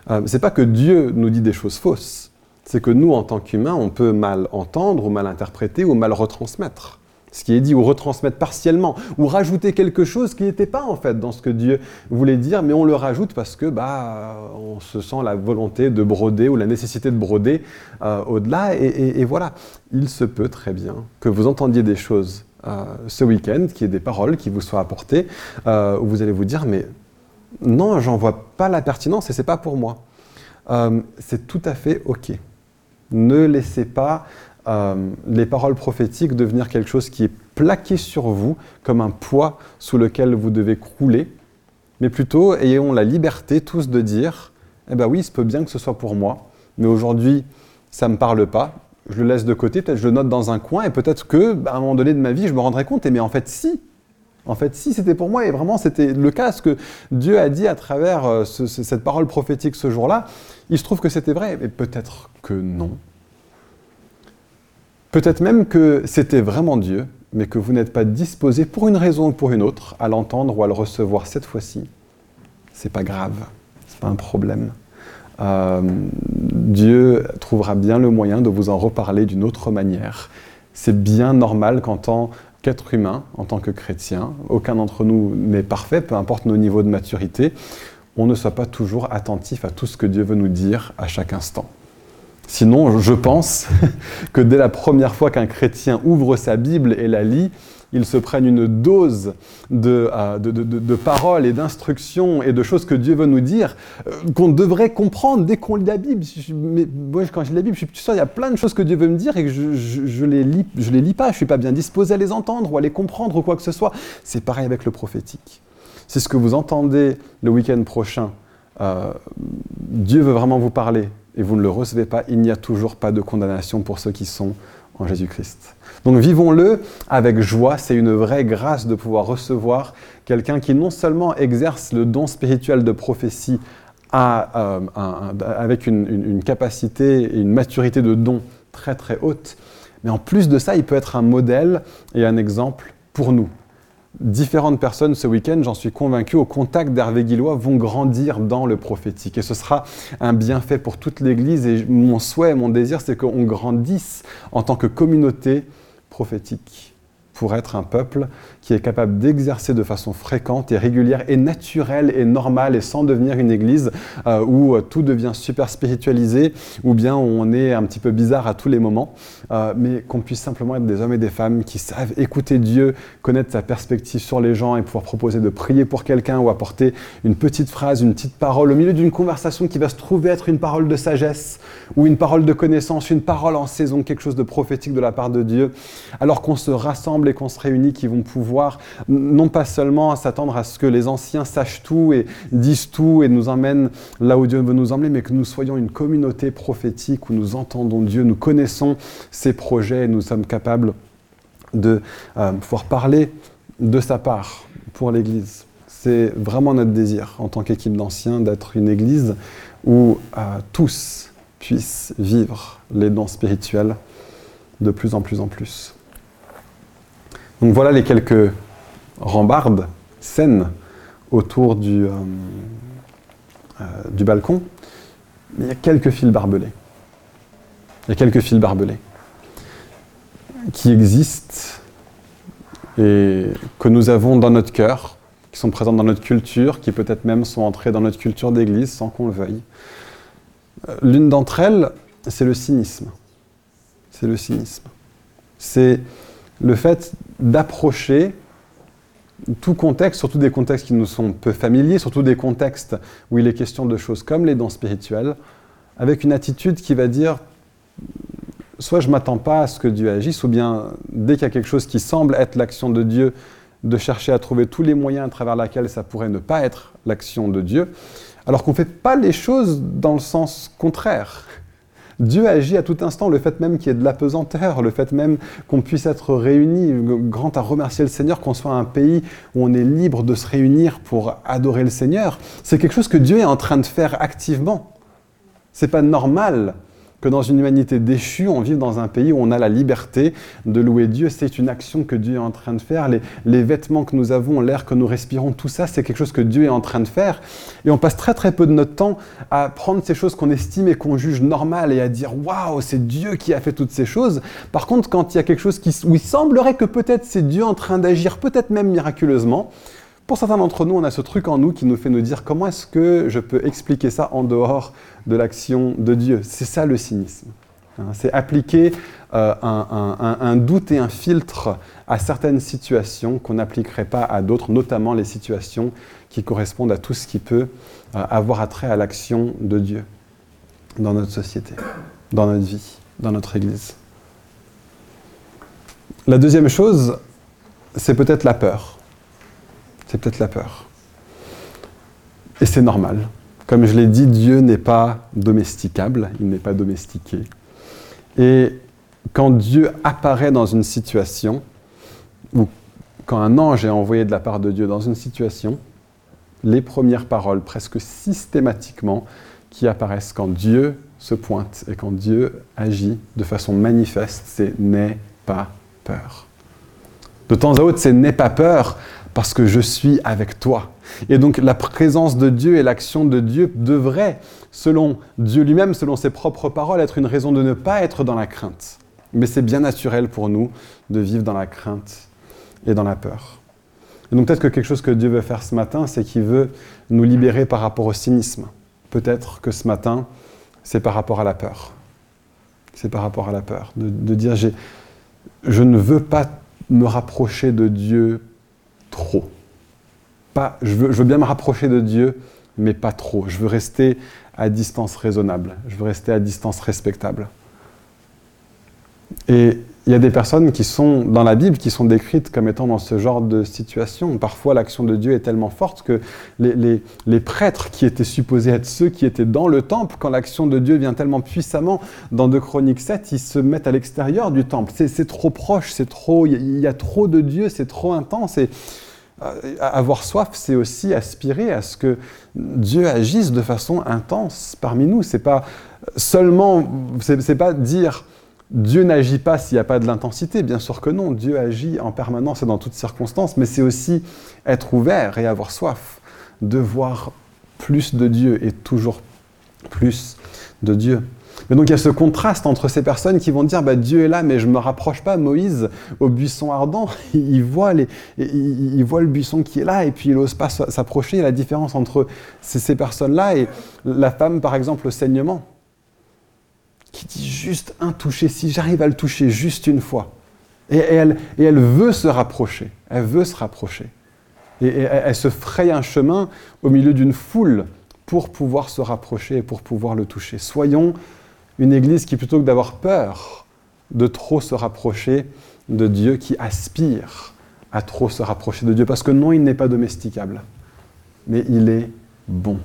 Euh, C'est pas que Dieu nous dit des choses fausses. C'est que nous, en tant qu'humains, on peut mal entendre ou mal interpréter ou mal retransmettre ce qui est dit, ou retransmettre partiellement, ou rajouter quelque chose qui n'était pas en fait dans ce que Dieu voulait dire, mais on le rajoute parce que bah on se sent la volonté de broder ou la nécessité de broder euh, au-delà. Et, voilà, il se peut très bien que vous entendiez des choses euh, ce week-end, qui est des paroles qui vous soient apportées, où vous allez vous dire mais non, j'en vois pas la pertinence et c'est pas pour moi. Euh, c'est tout à fait OK. Ne laissez pas euh, les paroles prophétiques devenir quelque chose qui est plaqué sur vous comme un poids sous lequel vous devez crouler, mais plutôt ayons la liberté tous de dire Eh bien oui, il se peut bien que ce soit pour moi, mais aujourd'hui, ça ne me parle pas. Je le laisse de côté, peut-être je le note dans un coin, et peut-être que, bah, un moment donné de ma vie, je me rendrai compte, et mais en fait, si, en fait, si c'était pour moi, et vraiment c'était le cas, ce que Dieu a dit à travers euh, cette parole prophétique ce jour-là, il se trouve que c'était vrai, mais peut-être que non. Peut-être même que c'était vraiment Dieu, mais que vous n'êtes pas disposé pour une raison ou pour une autre à l'entendre ou à le recevoir cette fois-ci. C'est pas grave, c'est pas un problème. Euh, Dieu trouvera bien le moyen de vous en reparler d'une autre manière. C'est bien normal qu'en tant qu'être humain, en tant que chrétien, aucun d'entre nous n'est parfait, peu importe nos niveaux de maturité, on ne soit pas toujours attentif à tout ce que Dieu veut nous dire à chaque instant. Sinon, je pense que dès la première fois qu'un chrétien ouvre sa Bible et la lit, il se prenne une dose de, euh, paroles et d'instructions et de choses que Dieu veut nous dire, euh, qu'on devrait comprendre dès qu'on lit la Bible. Mais moi, quand je lis la Bible, je suis sûr, il y a plein de choses que Dieu veut me dire et je lis, je les lis pas, je ne suis pas bien disposé à les entendre ou à les comprendre ou quoi que ce soit. C'est pareil avec le prophétique. C'est ce que vous entendez le week-end prochain. Euh, Dieu veut vraiment vous parler et vous ne le recevez pas, il n'y a toujours pas de condamnation pour ceux qui sont en Jésus-Christ. Donc vivons-le avec joie, c'est une vraie grâce de pouvoir recevoir quelqu'un qui non seulement exerce le don spirituel de prophétie euh, avec une, une, capacité et une maturité de don très très haute, mais en plus de ça, il peut être un modèle et un exemple pour nous différentes personnes ce week-end, j'en suis convaincu, au contact d'Hervé Guillois, vont grandir dans le prophétique. Et ce sera un bienfait pour toute l'Église. Et mon souhait, mon désir, c'est qu'on grandisse en tant que communauté prophétique pour être un peuple qui est capable d'exercer de façon fréquente et régulière et naturelle et normale et sans devenir une église euh, où euh, tout devient super spiritualisé ou bien on est un petit peu bizarre à tous les moments, euh, mais qu'on puisse simplement être des hommes et des femmes qui savent écouter Dieu, connaître sa perspective sur les gens et pouvoir proposer de prier pour quelqu'un ou apporter une petite phrase, une petite parole au milieu d'une conversation qui va se trouver être une parole de sagesse ou une parole de connaissance, une parole en saison, quelque chose de prophétique de la part de Dieu, alors qu'on se rassemble et qu'on se réunit, qui vont pouvoir non pas seulement à s'attendre à ce que les anciens sachent tout et disent tout et nous emmènent là où Dieu veut nous emmener, mais que nous soyons une communauté prophétique où nous entendons Dieu, nous connaissons ses projets et nous sommes capables de euh, pouvoir parler de sa part pour l'Église. C'est vraiment notre désir en tant qu'équipe d'anciens d'être une Église où euh, tous puissent vivre les dons spirituels de plus en plus en plus. Donc voilà les quelques rambardes, scènes autour du, euh, euh, du balcon. Mais il y a quelques fils barbelés. Il y a quelques fils barbelés qui existent et que nous avons dans notre cœur, qui sont présents dans notre culture, qui peut-être même sont entrés dans notre culture d'église sans qu'on le veuille. Euh, l'une d'entre elles, c'est le cynisme. C'est le cynisme. C'est le fait d'approcher tout contexte, surtout des contextes qui nous sont peu familiers, surtout des contextes où il est question de choses comme les dons spirituels, avec une attitude qui va dire soit je m'attends pas à ce que Dieu agisse, ou bien dès qu'il y a quelque chose qui semble être l'action de Dieu, de chercher à trouver tous les moyens à travers lesquels ça pourrait ne pas être l'action de Dieu, alors qu'on ne fait pas les choses dans le sens contraire. Dieu agit à tout instant, le fait même qu'il y ait de l'apesanteur, le fait même qu'on puisse être réunis, grand à remercier le Seigneur, qu'on soit un pays où on est libre de se réunir pour adorer le Seigneur, c'est quelque chose que Dieu est en train de faire activement. C'est pas normal que dans une humanité déchue, on vive dans un pays où on a la liberté de louer Dieu. C'est une action que Dieu est en train de faire. Les, vêtements que nous avons, l'air que nous respirons, tout ça, c'est quelque chose que Dieu est en train de faire. Et on passe très très peu de notre temps à prendre ces choses qu'on estime et qu'on juge normales et à dire waouh, c'est Dieu qui a fait toutes ces choses. Par contre, quand il y a quelque chose qui, où il semblerait que peut-être c'est Dieu en train d'agir, peut-être même miraculeusement, pour certains d'entre nous, on a ce truc en nous qui nous fait nous dire comment est-ce que je peux expliquer ça en dehors de l'action de Dieu. C'est ça le cynisme. Hein. C'est appliquer euh, un, doute et un filtre à certaines situations qu'on n'appliquerait pas à d'autres, notamment les situations qui correspondent à tout ce qui peut euh, avoir attrait à l'action de Dieu dans notre société, dans notre vie, dans notre Église. La deuxième chose, c'est peut-être la peur c'est peut-être la peur. Et c'est normal. Comme je l'ai dit, Dieu n'est pas domesticable, il n'est pas domestiqué. Et quand Dieu apparaît dans une situation, ou quand un ange est envoyé de la part de Dieu dans une situation, les premières paroles, presque systématiquement, qui apparaissent quand Dieu se pointe et quand Dieu agit de façon manifeste, c'est n'aie pas peur. De temps à autre, c'est n'aie pas peur parce que je suis avec toi. Et donc la présence de Dieu et l'action de Dieu devraient, selon Dieu lui-même, selon ses propres paroles, être une raison de ne pas être dans la crainte. Mais c'est bien naturel pour nous de vivre dans la crainte et dans la peur. Et donc peut-être que quelque chose que Dieu veut faire ce matin, c'est qu'il veut nous libérer par rapport au cynisme. Peut-être que ce matin, c'est par rapport à la peur. C'est par rapport à la peur. De, de dire, je ne veux pas me rapprocher de Dieu trop. Pas, je, veux, je veux bien me rapprocher de Dieu, mais pas trop. Je veux rester à distance raisonnable. Je veux rester à distance respectable. Et il y a des personnes qui sont dans la Bible qui sont décrites comme étant dans ce genre de situation. Parfois, l'action de Dieu est tellement forte que les, prêtres qui étaient supposés être ceux qui étaient dans le temple, quand l'action de Dieu vient tellement puissamment dans 2 Chroniques 7, ils se mettent à l'extérieur du temple. C'est trop proche, c'est trop, il y, a trop de Dieu, c'est trop intense. Et euh, avoir soif, c'est aussi aspirer à ce que Dieu agisse de façon intense parmi nous. C'est pas seulement, c'est pas dire Dieu n'agit pas s'il n'y a pas de l'intensité, bien sûr que non. Dieu agit en permanence et dans toutes circonstances, mais c'est aussi être ouvert et avoir soif de voir plus de Dieu et toujours plus de Dieu. Mais donc il y a ce contraste entre ces personnes qui vont dire bah, Dieu est là, mais je ne me rapproche pas. Moïse, au buisson ardent, il voit, il voit le buisson qui est là et puis il n'ose pas s'approcher. La différence entre ces, ces personnes-là et la femme, par exemple, au saignement qui dit juste un toucher, si j'arrive à le toucher juste une fois. Et, elle, et elle veut se rapprocher, elle veut se rapprocher. Et, elle, se fraye un chemin au milieu d'une foule pour pouvoir se rapprocher et pour pouvoir le toucher. Soyons une église qui, plutôt que d'avoir peur de trop se rapprocher de Dieu, qui aspire à trop se rapprocher de Dieu. Parce que non, il n'est pas domesticable, mais il est bon.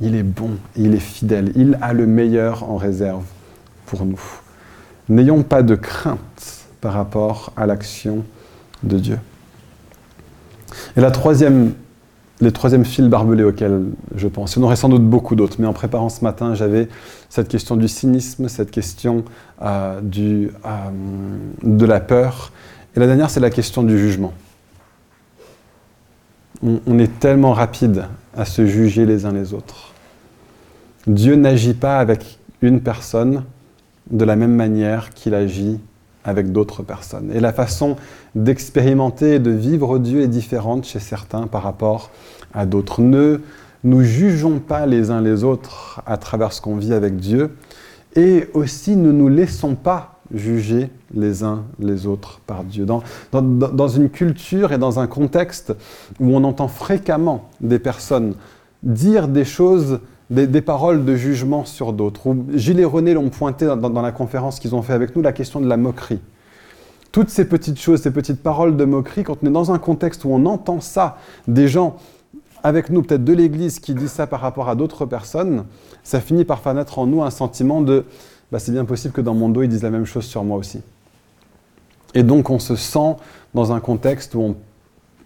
Il est bon, il est fidèle, il a le meilleur en réserve pour nous. N'ayons pas de crainte par rapport à l'action de Dieu. Et la troisième, les troisième fil barbelé auquel je pense, il y en aurait sans doute beaucoup d'autres, mais en préparant ce matin, j'avais cette question du cynisme, cette question euh, du, euh, de la peur, et la dernière, c'est la question du jugement. on est tellement rapide à se juger les uns les autres. Dieu n'agit pas avec une personne de la même manière qu'il agit avec d'autres personnes. Et la façon d'expérimenter et de vivre Dieu est différente chez certains par rapport à d'autres. Ne nous jugeons pas les uns les autres à travers ce qu'on vit avec Dieu et aussi ne nous laissons pas juger les uns les autres par Dieu. Dans, dans, une culture et dans un contexte où on entend fréquemment des personnes dire des choses des, paroles de jugement sur d'autres. Gilles et René l'ont pointé dans, la conférence qu'ils ont fait avec nous, la question de la moquerie. Toutes ces petites choses, ces petites paroles de moquerie, quand on est dans un contexte où on entend ça, des gens avec nous, peut-être de l'Église, qui disent ça par rapport à d'autres personnes, ça finit par faire naître en nous un sentiment de bah, c'est bien possible que dans mon dos, ils disent la même chose sur moi aussi. Et donc on se sent dans un contexte où on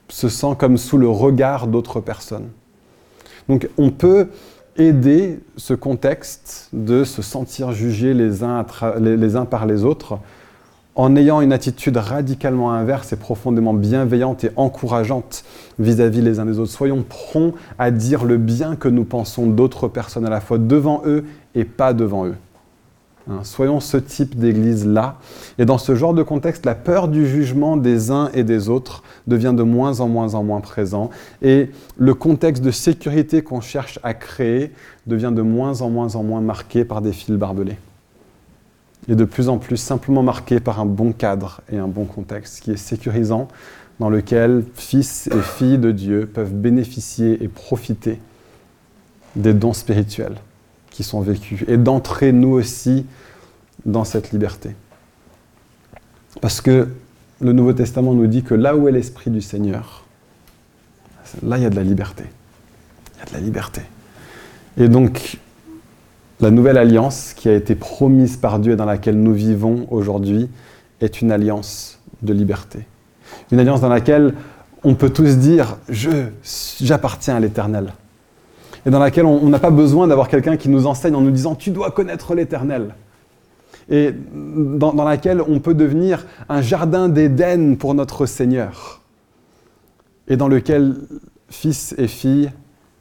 se sent comme sous le regard d'autres personnes. Donc on peut aider ce contexte de se sentir jugé les uns, les, uns par les autres en ayant une attitude radicalement inverse et profondément bienveillante et encourageante vis-à-vis les uns des autres. Soyons prompts à dire le bien que nous pensons d'autres personnes à la fois devant eux et pas devant eux. Hein, soyons ce type d'église-là. Et dans ce genre de contexte, la peur du jugement des uns et des autres devient de moins en moins en moins présent. Et le contexte de sécurité qu'on cherche à créer devient de moins en moins en moins marqué par des fils barbelés. Et de plus en plus simplement marqué par un bon cadre et un bon contexte qui est sécurisant, dans lequel fils et filles de Dieu peuvent bénéficier et profiter des dons spirituels sont vécus et d'entrer nous aussi dans cette liberté. Parce que le Nouveau Testament nous dit que là où est l'Esprit du Seigneur, là il y a de la liberté. Il y a de la liberté. Et donc, la nouvelle alliance qui a été promise par Dieu et dans laquelle nous vivons aujourd'hui est une alliance de liberté. Une alliance dans laquelle on peut tous dire j'appartiens à l'Éternel. Et dans laquelle on n'a pas besoin d'avoir quelqu'un qui nous enseigne en nous disant tu dois connaître l'Éternel. Et dans, laquelle on peut devenir un jardin d'Éden pour notre Seigneur. Et dans lequel fils et filles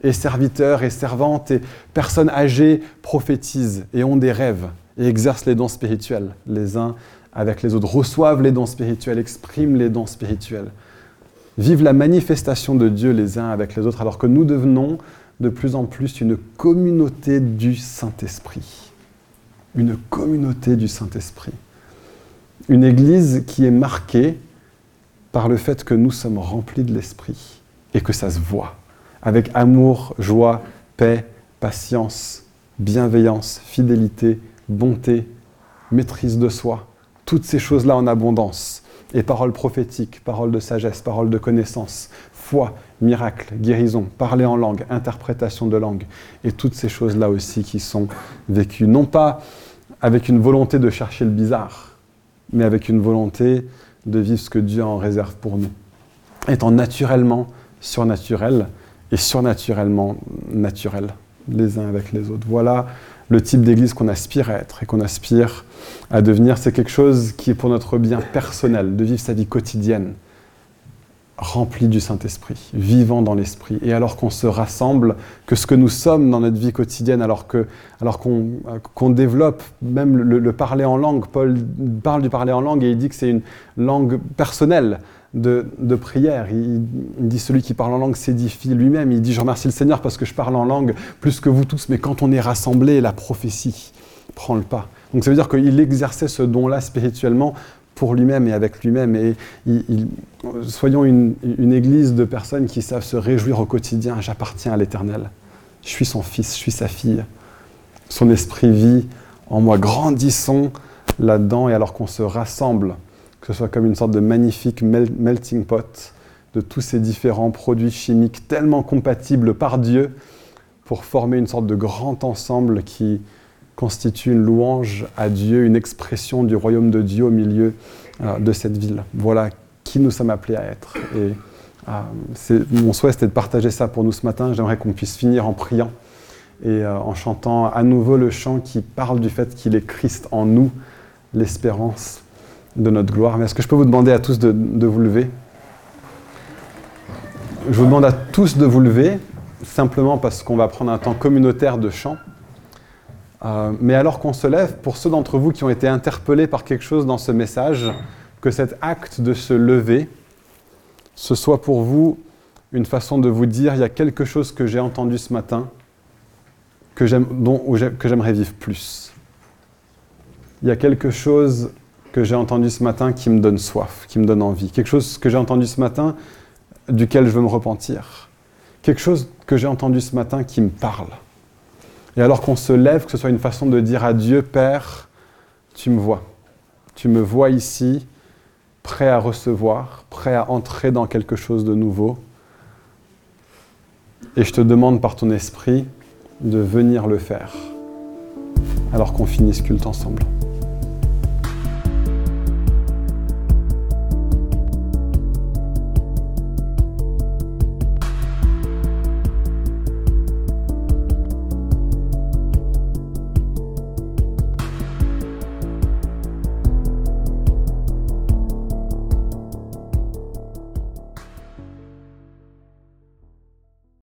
et serviteurs et servantes et personnes âgées prophétisent et ont des rêves et exercent les dons spirituels les uns avec les autres, reçoivent les dons spirituels, expriment les dons spirituels, vivent la manifestation de Dieu les uns avec les autres, alors que nous devenons de plus en plus une communauté du Saint-Esprit. Une communauté du Saint-Esprit. Une Église qui est marquée par le fait que nous sommes remplis de l'Esprit et que ça se voit avec amour, joie, paix, patience, bienveillance, fidélité, bonté, maîtrise de soi, toutes ces choses-là en abondance. Et paroles prophétiques, paroles de sagesse, paroles de connaissance, foi, miracle, guérison, parler en langue, interprétation de langue, et toutes ces choses-là aussi qui sont vécues, non pas avec une volonté de chercher le bizarre, mais avec une volonté de vivre ce que Dieu en réserve pour nous, étant naturellement surnaturel, et surnaturellement naturel les uns avec les autres. Voilà le type d'église qu'on aspire à être et qu'on aspire à devenir. C'est quelque chose qui est pour notre bien personnel, de vivre sa vie quotidienne, remplie du Saint-Esprit, vivant dans l'Esprit. Et alors qu'on se rassemble, que ce que nous sommes dans notre vie quotidienne, alors qu'on alors qu'on développe même le, le parler en langue, Paul parle du parler en langue et il dit que c'est une langue personnelle de, prière. Il, dit celui qui parle en langue s'édifie lui-même. Il dit je remercie le Seigneur parce que je parle en langue plus que vous tous. Mais quand on est rassemblés, la prophétie prend le pas. Donc ça veut dire qu'il exerçait ce don-là spirituellement pour lui-même et avec lui-même. Et soyons une, église de personnes qui savent se réjouir au quotidien. J'appartiens à l'Éternel. Je suis son fils, je suis sa fille. Son esprit vit en moi. Grandissons là-dedans et alors qu'on se rassemble que ce soit comme une sorte de magnifique melting pot de tous ces différents produits chimiques tellement compatibles par Dieu pour former une sorte de grand ensemble qui constitue une louange à Dieu, une expression du royaume de Dieu au milieu euh, de cette ville. Voilà qui nous sommes appelés à être. Et euh, mon souhait, c'était de partager ça pour nous ce matin. J'aimerais qu'on puisse finir en priant et euh, en chantant à nouveau le chant qui parle du fait qu'il est Christ en nous, l'espérance de notre gloire. Mais est-ce que je peux vous demander à tous de, vous lever? Je vous demande à tous de vous lever, simplement parce qu'on va prendre un temps communautaire de chant. Euh, mais alors qu'on se lève, pour ceux d'entre vous qui ont été interpellés par quelque chose dans ce message, que cet acte de se lever, ce soit pour vous une façon de vous dire, il y a quelque chose que j'ai entendu ce matin que j'aimerais vivre plus. Il y a quelque chose que j'ai entendu ce matin qui me donne soif, qui me donne envie. Quelque chose que j'ai entendu ce matin duquel je veux me repentir. Quelque chose que j'ai entendu ce matin qui me parle. Et alors qu'on se lève, que ce soit une façon de dire à Dieu, Père, tu me vois. Tu me vois ici, prêt à recevoir, prêt à entrer dans quelque chose de nouveau. Et je te demande par ton esprit de venir le faire. Alors qu'on finisse culte ensemble.